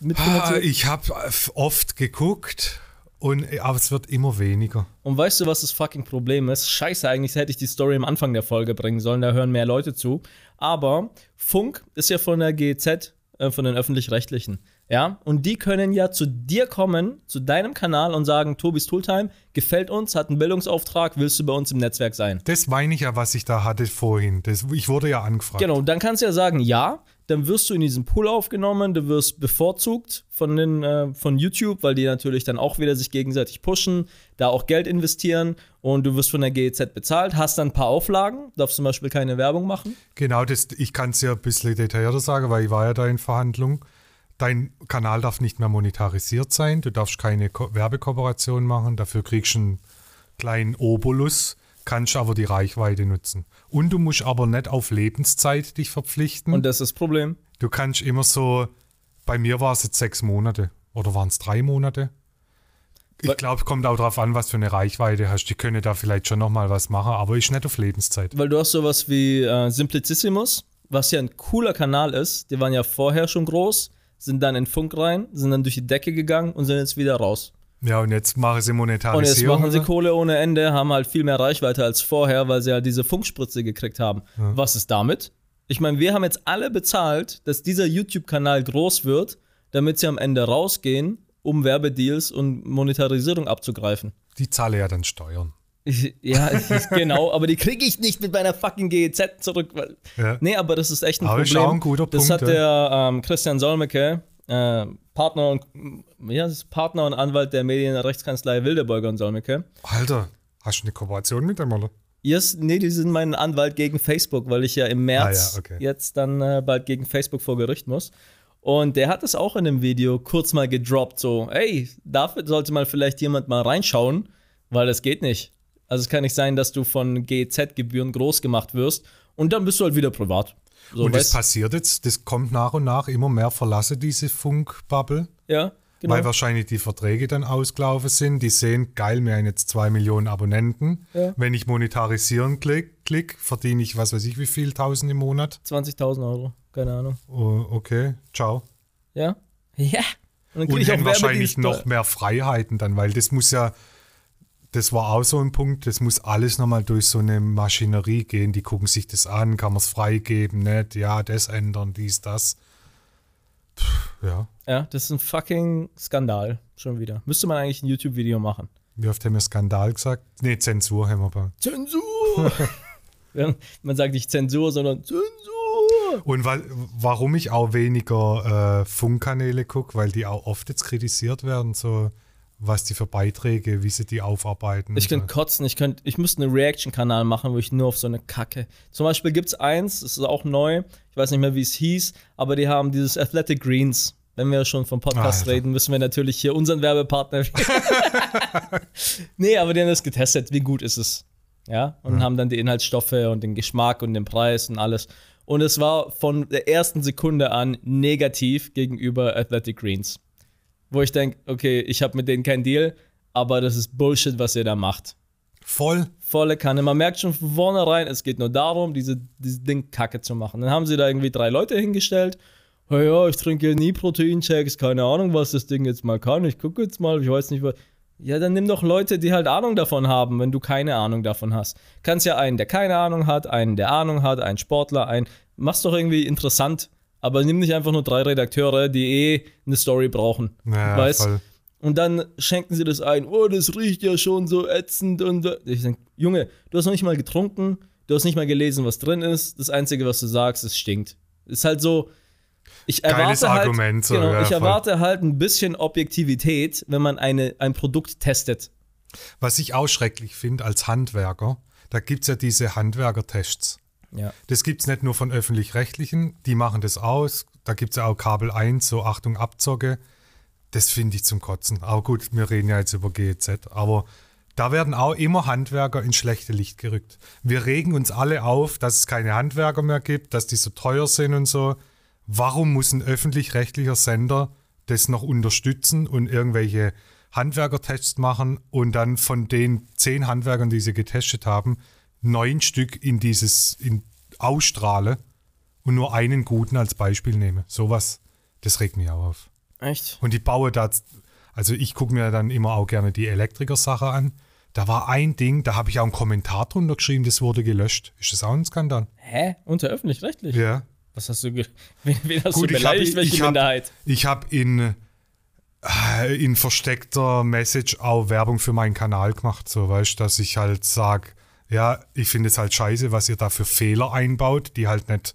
mitfinanziert. ich habe oft geguckt, und, aber es wird immer weniger. Und weißt du, was das fucking Problem ist? Scheiße, eigentlich hätte ich die Story am Anfang der Folge bringen sollen, da hören mehr Leute zu. Aber Funk ist ja von der GEZ, äh, von den Öffentlich-Rechtlichen. Ja, und die können ja zu dir kommen, zu deinem Kanal und sagen, Tobis Tooltime gefällt uns, hat einen Bildungsauftrag, willst du bei uns im Netzwerk sein? Das meine ich ja, was ich da hatte vorhin. Das, ich wurde ja angefragt. Genau, dann kannst du ja sagen, ja, dann wirst du in diesen Pool aufgenommen, du wirst bevorzugt von, den, äh, von YouTube, weil die natürlich dann auch wieder sich gegenseitig pushen, da auch Geld investieren und du wirst von der GEZ bezahlt, hast dann ein paar Auflagen, darfst zum Beispiel keine Werbung machen. Genau, das, ich kann es ja ein bisschen detaillierter sagen, weil ich war ja da in Verhandlungen. Dein Kanal darf nicht mehr monetarisiert sein, du darfst keine Ko Werbekooperation machen, dafür kriegst du einen kleinen Obolus, kannst aber die Reichweite nutzen. Und du musst aber nicht auf Lebenszeit dich verpflichten. Und das ist das Problem. du kannst immer so, bei mir war es jetzt sechs Monate oder waren es drei Monate? Ich glaube, es kommt auch darauf an, was für eine Reichweite hast. Die können da vielleicht schon nochmal was machen, aber ist nicht auf Lebenszeit. Weil du hast sowas wie äh, Simplicissimus, was ja ein cooler Kanal ist, die waren ja vorher schon groß, sind dann in Funk rein, sind dann durch die Decke gegangen und sind jetzt wieder raus. Ja, und jetzt machen sie Und Monetarisierung. jetzt machen sie oder? Kohle ohne Ende, haben halt viel mehr Reichweite als vorher, weil sie halt diese Funkspritze gekriegt haben. Was ist damit? Ich meine, wir haben jetzt alle bezahlt, dass dieser YouTube-Kanal groß wird, damit sie am Ende rausgehen, um Werbedeals und Monetarisierung abzugreifen. Die zahle ja dann Steuern. Ich, ja, ich, genau, aber die kriege ich nicht mit meiner fucking GEZ zurück. Weil, Ja. Nee, aber das ist echt ein Aber ist Problem. auch ein guter das Punkt, hat der ähm, Christian Solmecke, äh, Partner und ja, das ist Partner und Anwalt der Medienrechtskanzlei Wildeborger und Solmecke. Alter, hast du eine Kooperation mit dem, oder? Yes, nee, die sind mein Anwalt gegen Facebook, weil ich ja im März Ah, ja, okay. jetzt dann äh, bald gegen Facebook vor Gericht muss. Und der hat es auch in einem Video kurz mal gedroppt, so, ey, dafür sollte mal vielleicht jemand mal reinschauen, weil das geht nicht. Also es kann nicht sein, dass du von GEZ-Gebühren groß gemacht wirst und dann bist du halt wieder privat. So, und das passiert jetzt, das kommt nach und nach immer mehr verlasse diese Funkbubble, ja, genau. weil wahrscheinlich die Verträge dann ausgelaufen sind. Die sehen, geil, wir haben jetzt zwei Millionen Abonnenten. Ja. Wenn ich monetarisieren klick, klick, verdiene ich was weiß ich wie viel, tausend im Monat. 20.000 Euro, keine Ahnung. Oh, okay, ciao. Ja? Ja. Und dann Und haben wahrscheinlich noch mehr Freiheiten dann, weil das muss ja, das war auch so ein Punkt, das muss alles nochmal durch so eine Maschinerie gehen. Die gucken sich das an, kann man es freigeben, nicht? Ja, das ändern, dies, das. Puh, ja, Ja, das ist ein fucking Skandal. Schon wieder. Müsste man eigentlich ein YouTube-Video machen. wie oft haben wir Skandal gesagt? Nee, Zensur haben wir bei. Zensur! Man sagt nicht Zensur, sondern Zensur! Und weil, warum ich auch weniger äh, Funkkanäle gucke, weil die auch oft jetzt kritisiert werden, so was die für Beiträge, wie sie die aufarbeiten. Ich könnte kotzen, ich, könnt, ich müsste einen Reaction-Kanal machen, wo ich nur auf so eine Kacke. Zum Beispiel gibt es eins, das ist auch neu, ich weiß nicht mehr, wie es hieß, aber die haben dieses Athletic Greens. Wenn wir schon vom Podcast Alter. reden, müssen wir natürlich hier unseren Werbepartner. nee, aber die haben das getestet, wie gut ist es. Ja, und haben dann die Inhaltsstoffe und den Geschmack und den Preis und alles. Und es war von der ersten Sekunde an negativ gegenüber Athletic Greens. Wo ich denke, okay, ich habe mit denen keinen Deal, aber das ist Bullshit, was ihr da macht. Voll. Volle Kanne. Man merkt schon von vornherein, es geht nur darum, diese, dieses Ding kacke zu machen. Dann haben sie da irgendwie drei Leute hingestellt. Ja, ja, ich trinke nie Proteinshakes, keine Ahnung, was das Ding jetzt mal kann. Ich gucke jetzt mal, ich weiß nicht, was. Ja, dann nimm doch Leute, die halt Ahnung davon haben, wenn du keine Ahnung davon hast. Kannst ja einen, der keine Ahnung hat, einen, der Ahnung hat, einen Sportler, einen. Mach's doch irgendwie interessant. Aber nimm nicht einfach nur drei Redakteure, die eh eine Story brauchen. Ja, weißt? voll. Und dann schenken sie das ein. Oh, das riecht ja schon so ätzend. Und ich denke, Junge, du hast noch nicht mal getrunken, du hast nicht mal gelesen, was drin ist. Das Einzige, was du sagst, es stinkt. Ist halt so. Ich Geiles erwarte halt, Argument, so, genau, ja, ich voll. erwarte halt ein bisschen Objektivität, wenn man eine, ein Produkt testet. Was ich auch schrecklich finde als Handwerker, da gibt es ja diese Handwerkertests. Ja. Das gibt es nicht nur von öffentlich-rechtlichen, die machen das aus. Da gibt es ja auch Kabel 1, so Achtung, Abzocke. Das finde ich zum Kotzen. Aber gut, wir reden ja jetzt über GEZ. Aber da werden auch immer Handwerker ins schlechte Licht gerückt. Wir regen uns alle auf, dass es keine Handwerker mehr gibt, dass die so teuer sind und so. Warum muss ein öffentlich-rechtlicher Sender das noch unterstützen und irgendwelche Handwerkertests machen und dann von den zehn Handwerkern, die sie getestet haben, neun Stück in dieses in ausstrahle und nur einen guten als Beispiel nehme. Sowas, das regt mich auch auf. Echt? Und die baue da, also ich gucke mir dann immer auch gerne die Elektriker-Sache an. Da war ein Ding, da habe ich auch einen Kommentar drunter geschrieben, das wurde gelöscht. Ist das auch ein Skandal? Hä? Unter öffentlich-rechtlich? Ja. Was hast du. Wen, wen hast Gut, du ich habe beleidigt? Welche ich hab, Minderheit? ich hab in, äh, in versteckter Message auch Werbung für meinen Kanal gemacht, so weißt dass ich halt sage, ja, ich finde es halt scheiße, was ihr da für Fehler einbaut, die halt nicht,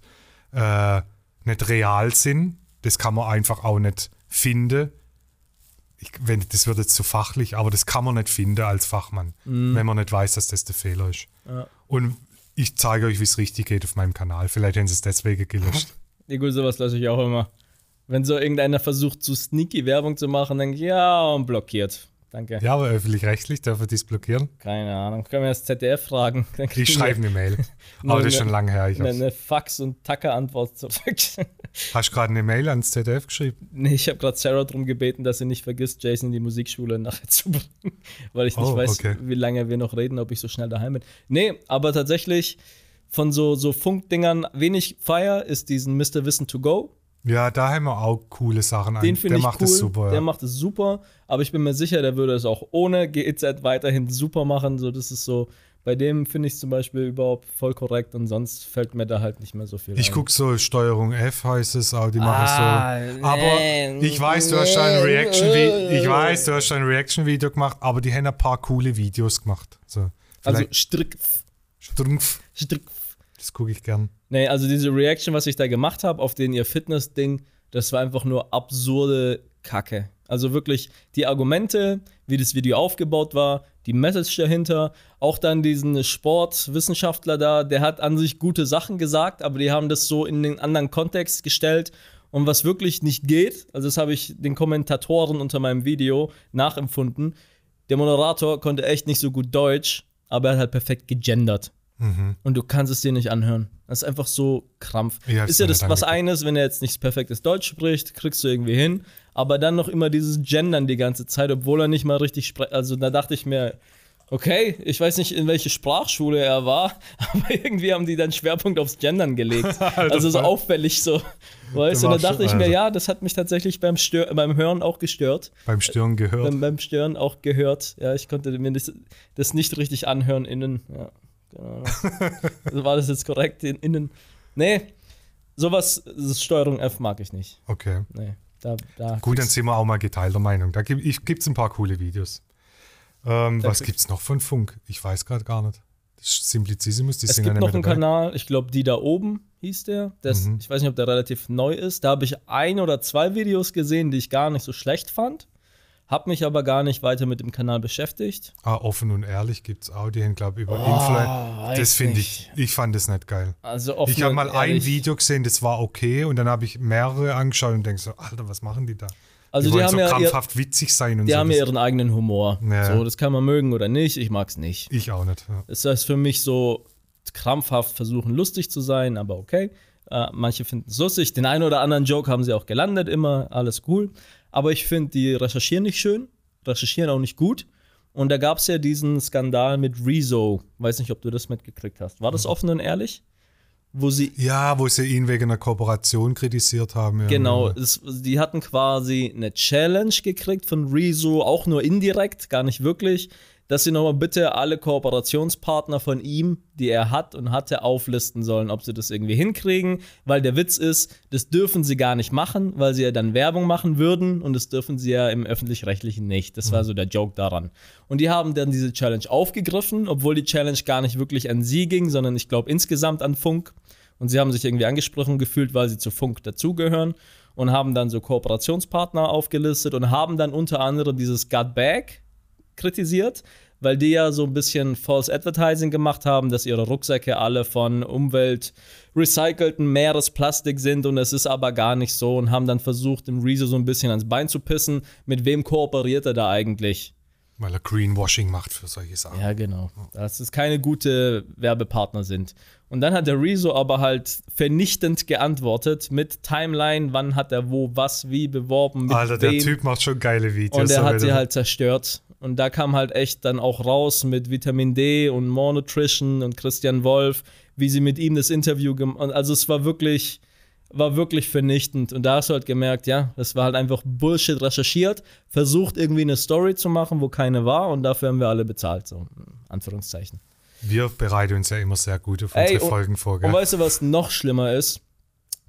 äh, nicht real sind. Das kann man einfach auch nicht finden. Ich, wenn, das wird jetzt zu fachlich, aber das kann man nicht finden als Fachmann, wenn man nicht weiß, dass das der Fehler ist. Ja. Und ich zeige euch, wie es richtig geht auf meinem Kanal. Vielleicht haben sie es deswegen gelöscht. Ja, gut, sowas lasse ich auch immer. Wenn so irgendeiner versucht, zu sneaky Werbung zu machen, denke ich, ja, und blockiert. Danke. Ja, aber öffentlich-rechtlich dürfen die es blockieren. Keine Ahnung. Können wir das ZDF fragen? Dann kriegen Ich wir schreibe eine Mail. Aber das ist schon lange her. Ich eine, eine Fax- und Tacker-Antwort zurück. Hast du gerade eine Mail ans ZDF geschrieben? nee, ich habe gerade Sarah darum gebeten, dass sie nicht vergisst, Jason in die Musikschule nachher zu bringen. Weil ich nicht Oh, weiß, okay. wie lange wir noch reden, ob ich so schnell daheim bin. Nee, aber tatsächlich von so, so Funkdingern wenig Feier ist diesen Mr. Wissen to Go. Ja, da haben wir auch coole Sachen. Den finde Der ich macht cool. es super. Der ja. macht es super, aber ich bin mir sicher, der würde es auch ohne GEZ weiterhin super machen. So, das ist so, bei dem finde ich es zum Beispiel überhaupt voll korrekt und sonst fällt mir da halt nicht mehr so viel Ich gucke so Steuerung F heißt es auch, die machen Ah, so. Aber nee. ich weiß, du hast ein Reaction ich weiß, du hast ein Reaction Video gemacht, aber die haben ein paar coole Videos gemacht. So. Also Strick. Strumpf. Strick. Das gucke ich gern. Nee, also diese Reaction, was ich da gemacht habe auf den ihr Fitness-Ding, das war einfach nur absurde Kacke. Also wirklich die Argumente, wie das Video aufgebaut war, die Message dahinter, auch dann diesen Sportwissenschaftler da, der hat an sich gute Sachen gesagt, aber die haben das so in den anderen Kontext gestellt. Und was wirklich nicht geht, also das habe ich den Kommentatoren unter meinem Video nachempfunden, der Moderator konnte echt nicht so gut Deutsch, aber er hat halt perfekt gegendert und du kannst es dir nicht anhören. Das ist einfach so krampf. Ja, ist ja das was eines, wenn er jetzt nicht perfektes Deutsch spricht, kriegst du irgendwie hin. Aber dann noch immer dieses Gendern die ganze Zeit, obwohl er nicht mal richtig spricht. Also da dachte ich mir, okay, ich weiß nicht, in welche Sprachschule er war, aber irgendwie haben die dann Schwerpunkt aufs Gendern gelegt. also so auffällig so. Weißt du, da dachte schon- ich mir, also- ja, das hat mich tatsächlich beim, Stör beim Hören auch gestört Beim Stirn gehört. beim, beim Stören auch gehört. Ja, ich konnte mir das, das nicht richtig anhören innen. Ja, genau. war das jetzt korrekt in, innen? Nee, sowas, Steuerung F mag ich nicht. Okay. Nee, da, da Gut, dann sind wir auch mal geteilter Meinung. Da gibt es ein paar coole Videos. Ähm, was gibt- es noch von Funk? Ich weiß gerade gar nicht. Simplicissimus, die Es sind gibt noch einen dabei. Kanal, ich glaube, die da oben hieß der. der ist, Mhm. Ich weiß nicht, ob der relativ neu ist. Da habe ich ein oder zwei Videos gesehen, die ich gar nicht so schlecht fand. Hab mich aber gar nicht weiter mit dem Kanal beschäftigt. Ah, offen und ehrlich gibt es auch, die haben, glaube ich, über Oh, Influencer. Das finde ich, ich fand das nicht geil. Also offen Ich habe mal ein ehrlich. Video gesehen, das war okay und dann habe ich mehrere angeschaut und denke so, Alter, was machen die da? Also die, wollen haben so ja ihr, krampfhaft witzig sein und die so. haben ja ihren eigenen Humor. Ja. So, das kann man mögen oder nicht. Ich mag's nicht. ich auch nicht. Ja. Es heißt für mich so krampfhaft versuchen, lustig zu sein, aber okay. Äh, manche finden es lustig. Den einen oder anderen Joke haben sie auch gelandet, immer alles cool. Aber ich finde, die recherchieren nicht schön, recherchieren auch nicht gut. Und da gab es ja diesen Skandal mit Rezo. Weiß nicht, ob du das mitgekriegt hast. War das offen und ehrlich? Wo sie ja, wo sie ihn wegen einer Kooperation kritisiert haben. Ja. Genau, es, die hatten quasi eine Challenge gekriegt von Rezo, auch nur indirekt, gar nicht wirklich, dass sie nochmal bitte alle Kooperationspartner von ihm, die er hat und hatte, auflisten sollen, ob sie das irgendwie hinkriegen, weil der Witz ist, das dürfen sie gar nicht machen, weil sie ja dann Werbung machen würden und das dürfen sie ja im öffentlich-rechtlichen nicht. Das war so der Joke daran. Und die haben dann diese Challenge aufgegriffen, obwohl die Challenge gar nicht wirklich an sie ging, sondern ich glaube insgesamt an Funk. Und sie haben sich irgendwie angesprochen gefühlt, weil sie zu Funk dazugehören und haben dann so Kooperationspartner aufgelistet und haben dann unter anderem dieses Got Back kritisiert, weil die ja so ein bisschen False Advertising gemacht haben, dass ihre Rucksäcke alle von Umwelt recycelten Meeresplastik sind und es ist aber gar nicht so und haben dann versucht, dem Rezo so ein bisschen ans Bein zu pissen. Mit wem kooperiert er da eigentlich? Weil er Greenwashing macht für solche Sachen. Ja, genau. Dass es keine gute Werbepartner sind. Und dann hat der Rezo aber halt vernichtend geantwortet mit Timeline, wann hat er wo, was, wie beworben, mit Alter, der wem. Typ macht schon geile Videos. Und er hat sie der- halt zerstört. Und da kam halt echt dann auch raus mit Vitamin D und More Nutrition und Christian Wolf, wie sie mit ihm das Interview gemacht Also es war wirklich, war wirklich vernichtend. Und da hast du halt gemerkt, ja, das war halt einfach Bullshit recherchiert, versucht irgendwie eine Story zu machen, wo keine war und dafür haben wir alle bezahlt, so Anführungszeichen. Wir bereiten uns ja immer sehr gut auf Ey, unsere und- Folgen vor. Und Gell? weißt du, was noch schlimmer ist?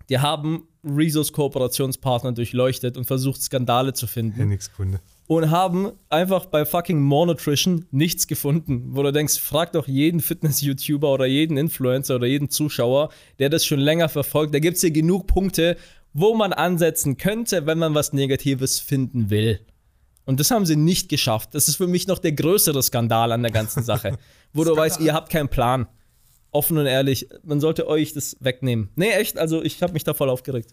Die haben Rezos Kooperationspartner durchleuchtet und versucht, Skandale zu finden. Ja, nix gefunden. Und haben einfach bei fucking More Nutrition nichts gefunden, wo du denkst, frag doch jeden Fitness-YouTuber oder jeden Influencer oder jeden Zuschauer, der das schon länger verfolgt. Da gibt es hier genug Punkte, wo man ansetzen könnte, wenn man was Negatives finden will. Und das haben sie nicht geschafft. Das ist für mich noch der größere Skandal an der ganzen Sache. wo du weißt, ihr habt keinen Plan. Offen und ehrlich, man sollte euch das wegnehmen. Nee, echt, also ich habe mich da voll aufgeregt.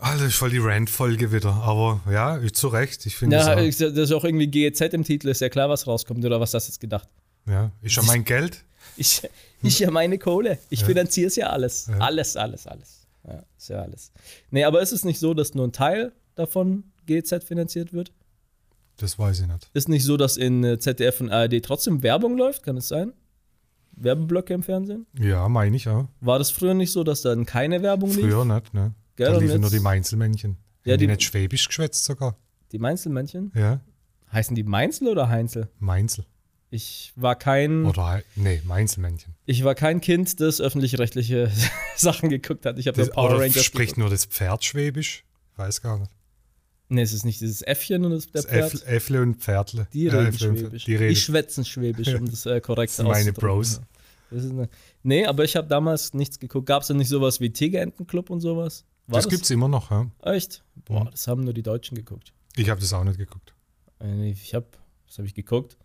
Alter, ich voll die Rant-Folge wieder. Aber ja, zu Recht. Ich finde Ja, das ich- das ist auch irgendwie GEZ im Titel, ist ja klar, was rauskommt, oder was hast du jetzt gedacht? ja, ist schon mein Geld. Ich, ich ja meine Kohle. Ich finanziere es ja alles. Ja. Alles, alles, alles. Ja, ist ja alles. Nee, aber ist es nicht so, dass nur ein Teil davon GZ finanziert wird? Das weiß ich nicht. Ist nicht so, dass in äh, ZDF und ARD trotzdem Werbung läuft? Kann es sein? Werbeblöcke im Fernsehen? Ja, meine ich auch. War das früher nicht so, dass dann keine Werbung lief? Früher nicht, ne? Gell, da liefen nur die Mainzelmännchen. Ja, Haben die die- nicht schwäbisch geschwätzt sogar? Die Mainzelmännchen? Ja, Heißen die Mainzel oder Heinzel? Mainzel. Ich war kein, Oder, nee, Mainzelmännchen. ich war kein Kind, das öffentlich-rechtliche Sachen geguckt hat. Ich habe Power oder Rangers spricht geguckt. nur das Pferd schwäbisch? Ich weiß gar nicht. Nee, es ist nicht dieses Äffchen und das, der Das Pferd. Äff- Äffle und Pferdle. Die reden Äffle Schwäbisch. Die reden. Die schwätzen Schwäbisch, um das äh, korrekt sind meine auszudrücken. Bros. Das ist eine, nee, aber ich habe damals nichts geguckt. Gab es denn nicht sowas wie Tigerentenclub und sowas? War das gibt's immer noch, ja. Echt? Boah, Mhm. das haben nur die Deutschen geguckt. Ich habe das auch nicht geguckt. Äh, Ich habe, was habe ich geguckt?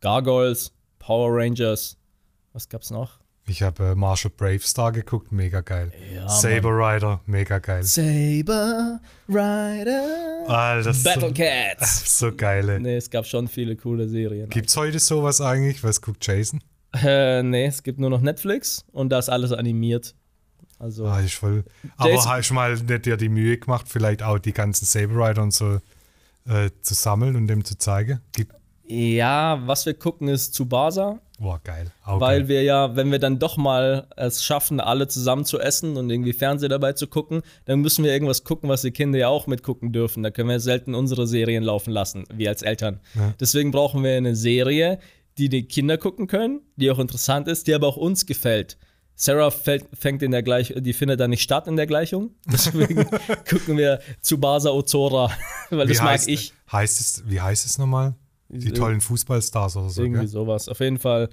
Gargoyles, Power Rangers. Was gab's noch? Ich habe äh, Marshall Bravestar geguckt, mega geil. Ja, Saber Rider, mega geil. Saber Rider. Alter, das Battle so, Cats. so geile. Nee, es gab schon viele coole Serien. Gibt's heute sowas eigentlich? Was guckt Jason? Äh, nee, es gibt nur noch Netflix und da ist alles animiert. Also, Ah, ist voll. Aber Jason- hast du mal nicht dir die Mühe gemacht, vielleicht auch die ganzen Saber Rider und so äh, zu sammeln und dem zu zeigen? Gibt, ja, was wir gucken ist Tsubasa, boah, geil. Auch weil geil. wir ja, wenn wir dann doch mal es schaffen, alle zusammen zu essen und irgendwie Fernsehen dabei zu gucken, dann müssen wir irgendwas gucken, was die Kinder ja auch mitgucken dürfen. Da können wir selten unsere Serien laufen lassen, wir als Eltern. Ja. Deswegen brauchen wir eine Serie, die die Kinder gucken können, die auch interessant ist, die aber auch uns gefällt. Sarah fällt, fängt in der Gleich die findet da nicht statt in der Gleichung. Deswegen gucken wir Tsubasa Ozora, weil das wie mag heißt, ich. Heißt es, wie heißt es nochmal? Die Äh, tollen Fußballstars oder so. Irgendwie Gell? sowas. Auf jeden Fall,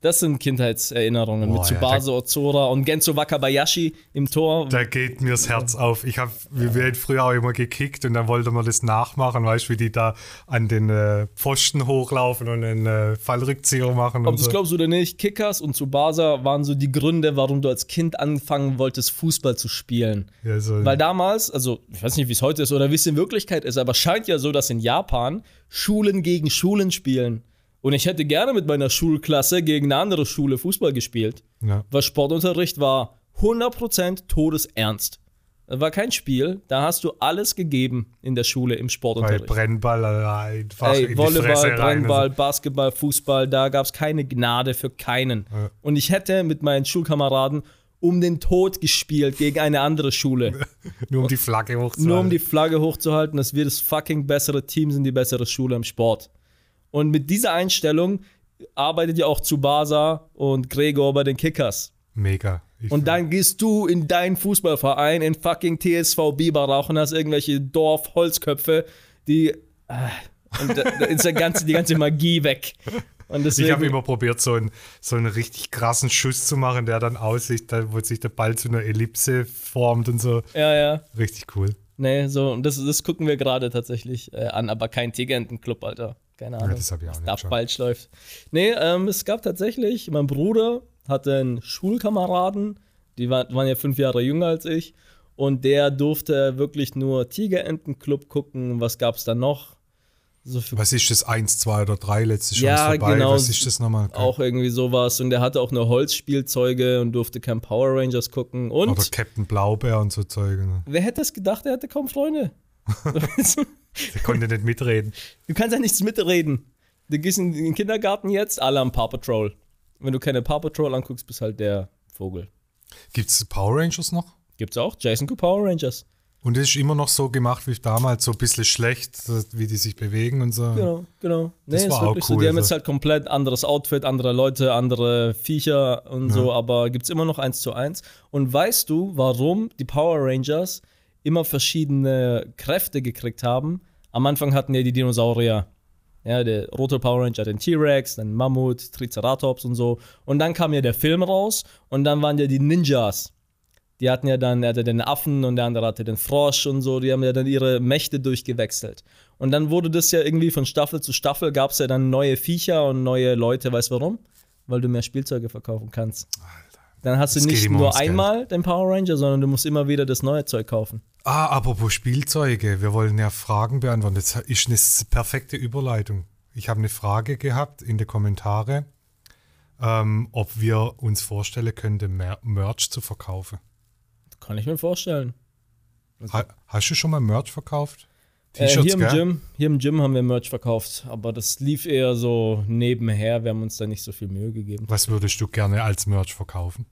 das sind Kindheitserinnerungen Boah, mit ja, Tsubasa Ozora und Genzo Wakabayashi im Tor. Da geht mir das Herz auf. Ich habe, wir haben früher auch immer gekickt und dann wollte man das nachmachen, weißt du, wie die da an den äh, Pfosten hochlaufen und einen äh, Fallrückzieher machen Ob und das so. glaubst du oder nicht, Kickers und Tsubasa waren so die Gründe, warum du als Kind anfangen wolltest, Fußball zu spielen. Ja, so, Weil damals, also ich weiß nicht, wie es heute ist oder wie es in Wirklichkeit ist, aber scheint ja so, dass in Japan Schulen gegen Schulen spielen. Und ich hätte gerne mit meiner Schulklasse gegen eine andere Schule Fußball gespielt. ja. Weil Sportunterricht war 100% todesernst. Das war kein Spiel, da hast du alles gegeben in der Schule im Sportunterricht. Brennball äh, einfach Ey, in die Volleyball, Fresse rein. also. Brennball, und Basketball, Fußball, da gab es keine Gnade für keinen. Ja. Und ich hätte mit meinen Schulkameraden um den Tod gespielt gegen eine andere Schule. Nur um die Flagge hochzuhalten. Nur um die Flagge hochzuhalten, dass wir das fucking bessere Team sind, die bessere Schule im Sport. Und mit dieser Einstellung arbeitet ja auch Tsubasa und Gregor bei den Kickers. Mega. Ich Und dann gehst du in deinen Fußballverein in fucking TSV Biberach und hast irgendwelche Dorf-Holzköpfe, die. ah, Und da, ist der ganze, die ganze Magie weg. Deswegen, Ich habe immer probiert, so einen, so einen richtig krassen Schuss zu machen, der dann aussieht, wo sich der Ball zu einer Ellipse formt und so. Ja, ja. Richtig cool. Nee, so, und das, das gucken wir gerade tatsächlich äh, an, aber kein Tigerentenclub, Alter. Keine Ahnung. das hab ich auch was nicht da falsch läuft. Nee, ähm, es gab tatsächlich, mein Bruder hatte einen Schulkameraden, die war, waren ja fünf Jahre jünger als ich, und der durfte wirklich nur Tigerentenclub gucken. Was gab's da noch? So Was ist das? Eins, zwei oder drei? Letzte Chance Ja, vorbei. genau. Was ist das nochmal? auch irgendwie sowas. Und der hatte auch nur Holzspielzeuge und durfte kein Power Rangers gucken. Und Oder Captain Blaubeer und so Zeuge. Ne? wer hätte es gedacht, er hatte kaum Freunde? Der konnte nicht mitreden. Du kannst ja nichts mitreden. Du gehst in den Kindergarten jetzt, alle am Paw Patrol. Wenn du keine Paw Patrol anguckst, bist halt der Vogel. Gibt es Power Rangers noch? Gibt's auch. Jason Go Power Rangers. Und es ist immer noch so gemacht wie damals, so ein bisschen schlecht, wie die sich bewegen und so. Genau, genau. Nee, Das ist war auch wirklich so. cool, Die haben jetzt halt komplett anderes Outfit, andere Leute, andere Viecher und so, aber gibt's immer noch eins zu eins. Und weißt du, warum die Power Rangers immer verschiedene Kräfte gekriegt haben? Am Anfang hatten ja die Dinosaurier. Ja, der rote Power Ranger den T-Rex, dann Mammut, Triceratops und so. Und dann kam ja der Film raus und dann waren ja die Ninjas. Die hatten ja dann, er hatte den Affen und der andere hatte den Frosch und so, die haben ja dann ihre Mächte durchgewechselt. Und dann wurde das ja irgendwie von Staffel zu Staffel, gab es ja dann neue Viecher und neue Leute, weißt du warum? Weil du mehr Spielzeuge verkaufen kannst. Dann hast du nicht nur einmal den Power Ranger, sondern du musst immer wieder das neue Zeug kaufen. Ah, apropos Spielzeuge. Wir wollen ja Fragen beantworten. Das ist eine perfekte Überleitung. Ich habe eine Frage gehabt in den Kommentare, ähm, ob wir uns vorstellen könnten, Mer Merch zu verkaufen. Kann ich mir vorstellen. Ha hast du schon mal Merch verkauft? Äh, T-Shirts, hier, im gell? Gym, hier im Gym haben wir Merch verkauft, aber das lief eher so nebenher. Wir haben uns da nicht so viel Mühe gegeben. Was würdest du gerne als Merch verkaufen?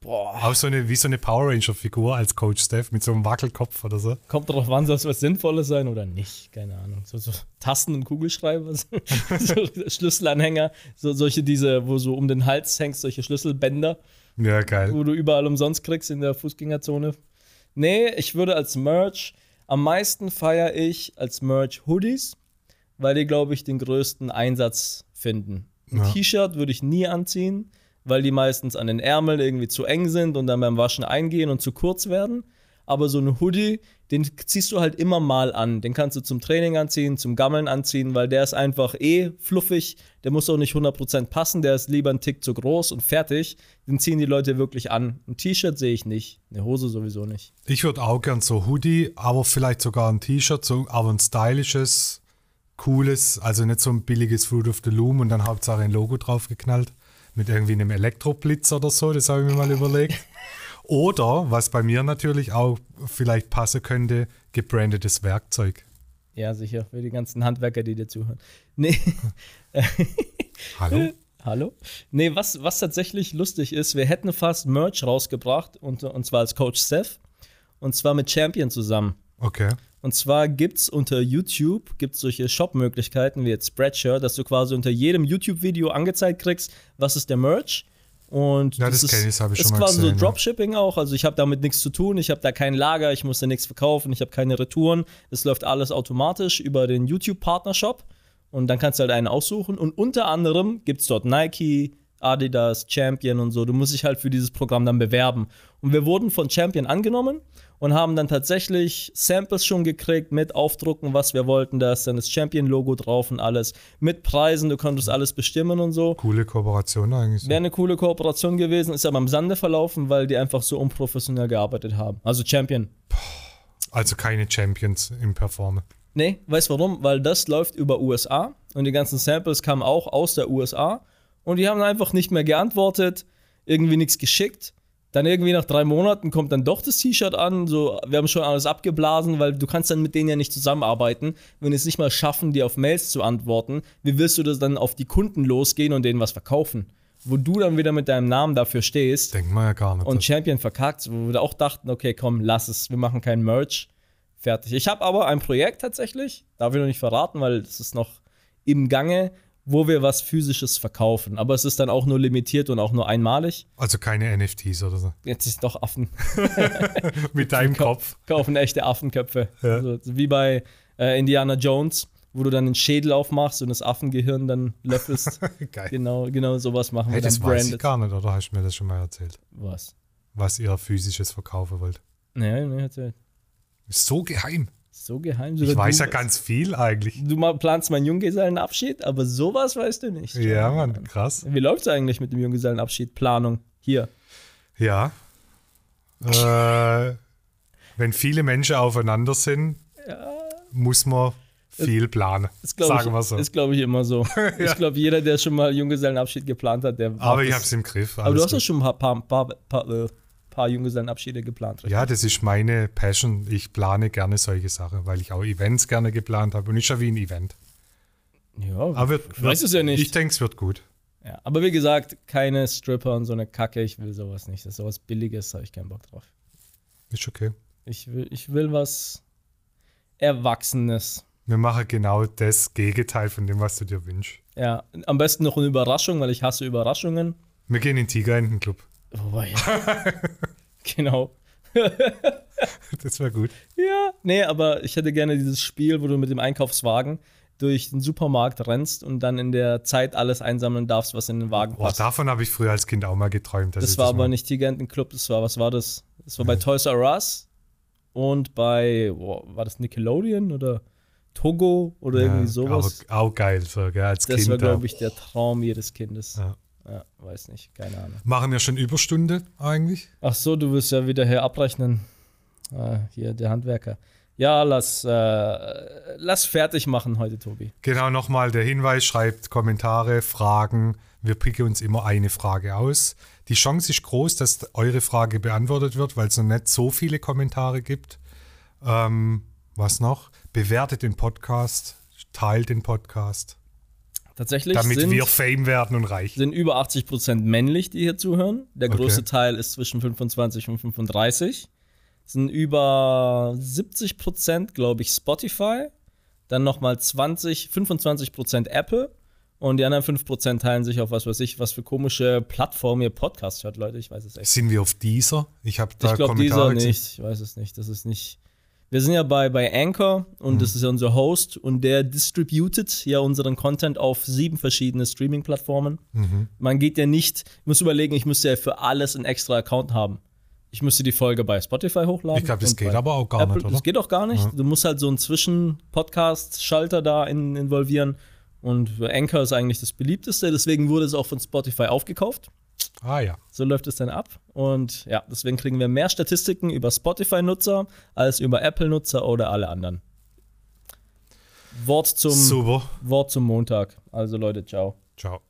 Boah, Auch so eine, wie so eine Power Ranger-Figur als Coach Steph mit so einem Wackelkopf oder so. kommt drauf an, soll es was Sinnvolles sein oder nicht? Keine Ahnung. So, so Tasten und Kugelschreiber, so, so Schlüsselanhänger, so, solche diese, wo so um den Hals hängst, solche Schlüsselbänder, Ja, geil. wo du überall umsonst kriegst in der Fußgängerzone. Nee, ich würde als Merch Am meisten feiere ich als Merch Hoodies, weil die, glaube ich, den größten Einsatz finden. Ein Ja. T-Shirt würde ich nie anziehen, weil die meistens an den Ärmeln irgendwie zu eng sind und dann beim Waschen eingehen und zu kurz werden. Aber so ein Hoodie, den ziehst du halt immer mal an. Den kannst du zum Training anziehen, zum Gammeln anziehen, weil der ist einfach eh fluffig. Der muss auch nicht 100% passen. Der ist lieber ein Tick zu groß und fertig. Den ziehen die Leute wirklich an. Ein T-Shirt sehe ich nicht. Eine Hose sowieso nicht. Ich würde auch gern so Hoodie, aber vielleicht sogar ein T-Shirt, so, aber ein stylisches, cooles, also nicht so ein billiges Fruit of the Loom und dann Hauptsache ein Logo draufgeknallt mit irgendwie einem Elektroblitz oder so, das habe ich mir mal überlegt. Oder, was bei mir natürlich auch vielleicht passen könnte, gebrandetes Werkzeug. Ja, sicher. Für die ganzen Handwerker, die dir zuhören. Nee. Hallo? Hallo? Nee, was, was tatsächlich lustig ist, wir hätten fast Merch rausgebracht, und, und zwar als Coach Steph. Und zwar mit Champion zusammen. Okay. Und zwar gibt es unter YouTube gibt's solche Shop-Möglichkeiten wie jetzt Spreadshirt, dass du quasi unter jedem YouTube-Video angezeigt kriegst, was ist der Merch. Und Ja, das ist, das hab ich ist quasi gesehen, so ja. Dropshipping auch. Also ich habe damit nichts zu tun, ich habe da kein Lager, ich muss da nichts verkaufen, ich habe keine Retouren. Es läuft alles automatisch über den YouTube-Partnershop. Und dann kannst du halt einen aussuchen. Und unter anderem gibt es dort Nike, Adidas, Champion und so. Du musst dich halt für dieses Programm dann bewerben. Und wir wurden von Champion angenommen und haben dann tatsächlich Samples schon gekriegt mit Aufdrucken, was wir wollten. Da ist dann das Champion-Logo drauf und alles. Mit Preisen, du konntest alles bestimmen und so. Coole Kooperation eigentlich. Wäre eine coole Kooperation gewesen, ist aber im Sande verlaufen, weil die einfach so unprofessionell gearbeitet haben. Also Champion. Also keine Champions im Performen. Nee, weißt warum? Weil das läuft über USA und die ganzen Samples kamen auch aus der USA und die haben einfach nicht mehr geantwortet, irgendwie nichts geschickt. Dann irgendwie nach drei Monaten kommt dann doch das T-Shirt an, so, wir haben schon alles abgeblasen, weil du kannst dann mit denen ja nicht zusammenarbeiten, wenn die es nicht mal schaffen, dir auf Mails zu antworten. Wie willst du das dann auf die Kunden losgehen und denen was verkaufen? Wo du dann wieder mit deinem Namen dafür stehst Denkt man ja gar nicht. und Champion verkackt, wo wir auch dachten, okay, komm, lass es, wir machen keinen Merch. Fertig. Ich habe aber ein Projekt tatsächlich, darf ich noch nicht verraten, weil es ist noch im Gange, wo wir was physisches verkaufen. Aber es ist dann auch nur limitiert und auch nur einmalig. also keine NFTs oder so. Jetzt ist doch Affen. Mit deinem Kopf. Kaufen echte Affenköpfe. Ja. Also, wie bei äh, Indiana Jones, wo du dann den Schädel aufmachst und das Affengehirn dann löffelst. Geil. genau, genau sowas machen Hey, wir dann das weiß ich branded. gar nicht, oder hast du mir das schon mal erzählt? Was? Was ihr physisches verkaufen wollt. Nee, nee, erzähl. Ist so geheim. So geheim. Ich weiß ja ganz viel eigentlich. Du planst meinen Junggesellenabschied, aber sowas weißt du nicht. Ja, Mann, krass. Wie läuft's eigentlich mit dem Junggesellenabschied? Planung. Hier. Ja. Äh, wenn viele Menschen aufeinander sind, muss man viel planen. Ist, Sagen wir so. Ist, glaube ich, immer so. Ich glaube, jeder, der schon mal Junggesellenabschied geplant hat, der. Aber ich habe es im Griff. Aber du hast gut. schon ein paar, paar, paar, paar, äh, paar Junggesellenabschiede geplant, richtig? Ja, das ist meine Passion. Ich plane gerne solche Sachen, weil ich auch Events gerne geplant habe. Und ist ja wie ein Event. Ja, Aber wird, ich weiß es ja nicht. Ich denke, es wird gut. ja, aber wie gesagt, keine Stripper und so eine Kacke. Ich will sowas nicht. Das ist sowas Billiges, habe ich keinen Bock drauf. Ist okay. Ich will, ich will was Erwachsenes. Wir machen genau das Gegenteil von dem, was du dir wünschst. Ja, am besten noch eine Überraschung, weil ich hasse Überraschungen. Wir gehen in den Tigerentenclub. Wobei, ja. genau. Das wäre gut. Ja, nee, aber ich hätte gerne dieses Spiel, wo du mit dem Einkaufswagen durch den Supermarkt rennst und dann in der Zeit alles einsammeln darfst, was in den Wagen Boah, passt. davon habe ich früher als Kind auch mal geträumt. das war aber mal- nicht Tigerentenclub, das war, was war das? Das war bei Toys R Us und bei, boah, war das Nickelodeon oder Togo oder irgendwie sowas? Auch, auch geil, so, gell, als Das Kind. war, da. glaube ich, der Traum jedes Kindes. Ja. Ja, weiß nicht, keine Ahnung. Machen wir schon Überstunde eigentlich? Ach so, du willst ja wieder hier abrechnen. Ah, hier, der Handwerker. Ja, lass, äh, lass fertig machen heute, Tobi. Genau, nochmal der Hinweis, schreibt Kommentare, Fragen. Wir picken uns immer eine Frage aus. Die Chance ist groß, dass eure Frage beantwortet wird, weil es noch nicht so viele Kommentare gibt. Ähm, was noch? Bewertet den Podcast, teilt den Podcast, Tatsächlich damit sind, wir Fame werden und reich. sind über 80% männlich, die hier zuhören. Der Okay. größte Teil ist zwischen 25 und 35. Sind über 70%, glaube ich, Spotify. Dann nochmal 20, 25% Apple. Und die anderen 5% teilen sich auf was weiß ich, was für komische Plattformen ihr Podcast hört, Leute. Ich weiß es echt. Sind wir auf dieser? Ich habe da Ich glaube, dieser gesehen. nicht. Ich weiß es nicht. Das ist nicht. Wir sind ja bei, bei Anchor und das ist ja unser Host und der distributed ja unseren Content auf sieben verschiedene Streaming-Plattformen. Man geht ja nicht, ich muss überlegen, ich müsste ja für alles einen extra Account haben. Ich müsste die Folge bei Spotify hochladen. Ich glaube, das geht aber auch gar Apple, nicht, oder? Das geht auch gar nicht. Du musst halt so einen Zwischen-Podcast-Schalter da in, involvieren. Und Anchor ist eigentlich das beliebteste, deswegen wurde es auch von Spotify aufgekauft. Ah ja. So läuft es dann ab. Und ja, deswegen kriegen wir mehr Statistiken über Spotify-Nutzer als über Apple-Nutzer oder alle anderen. Wort zum, Super. Wort zum Montag. Also Leute, ciao. Ciao.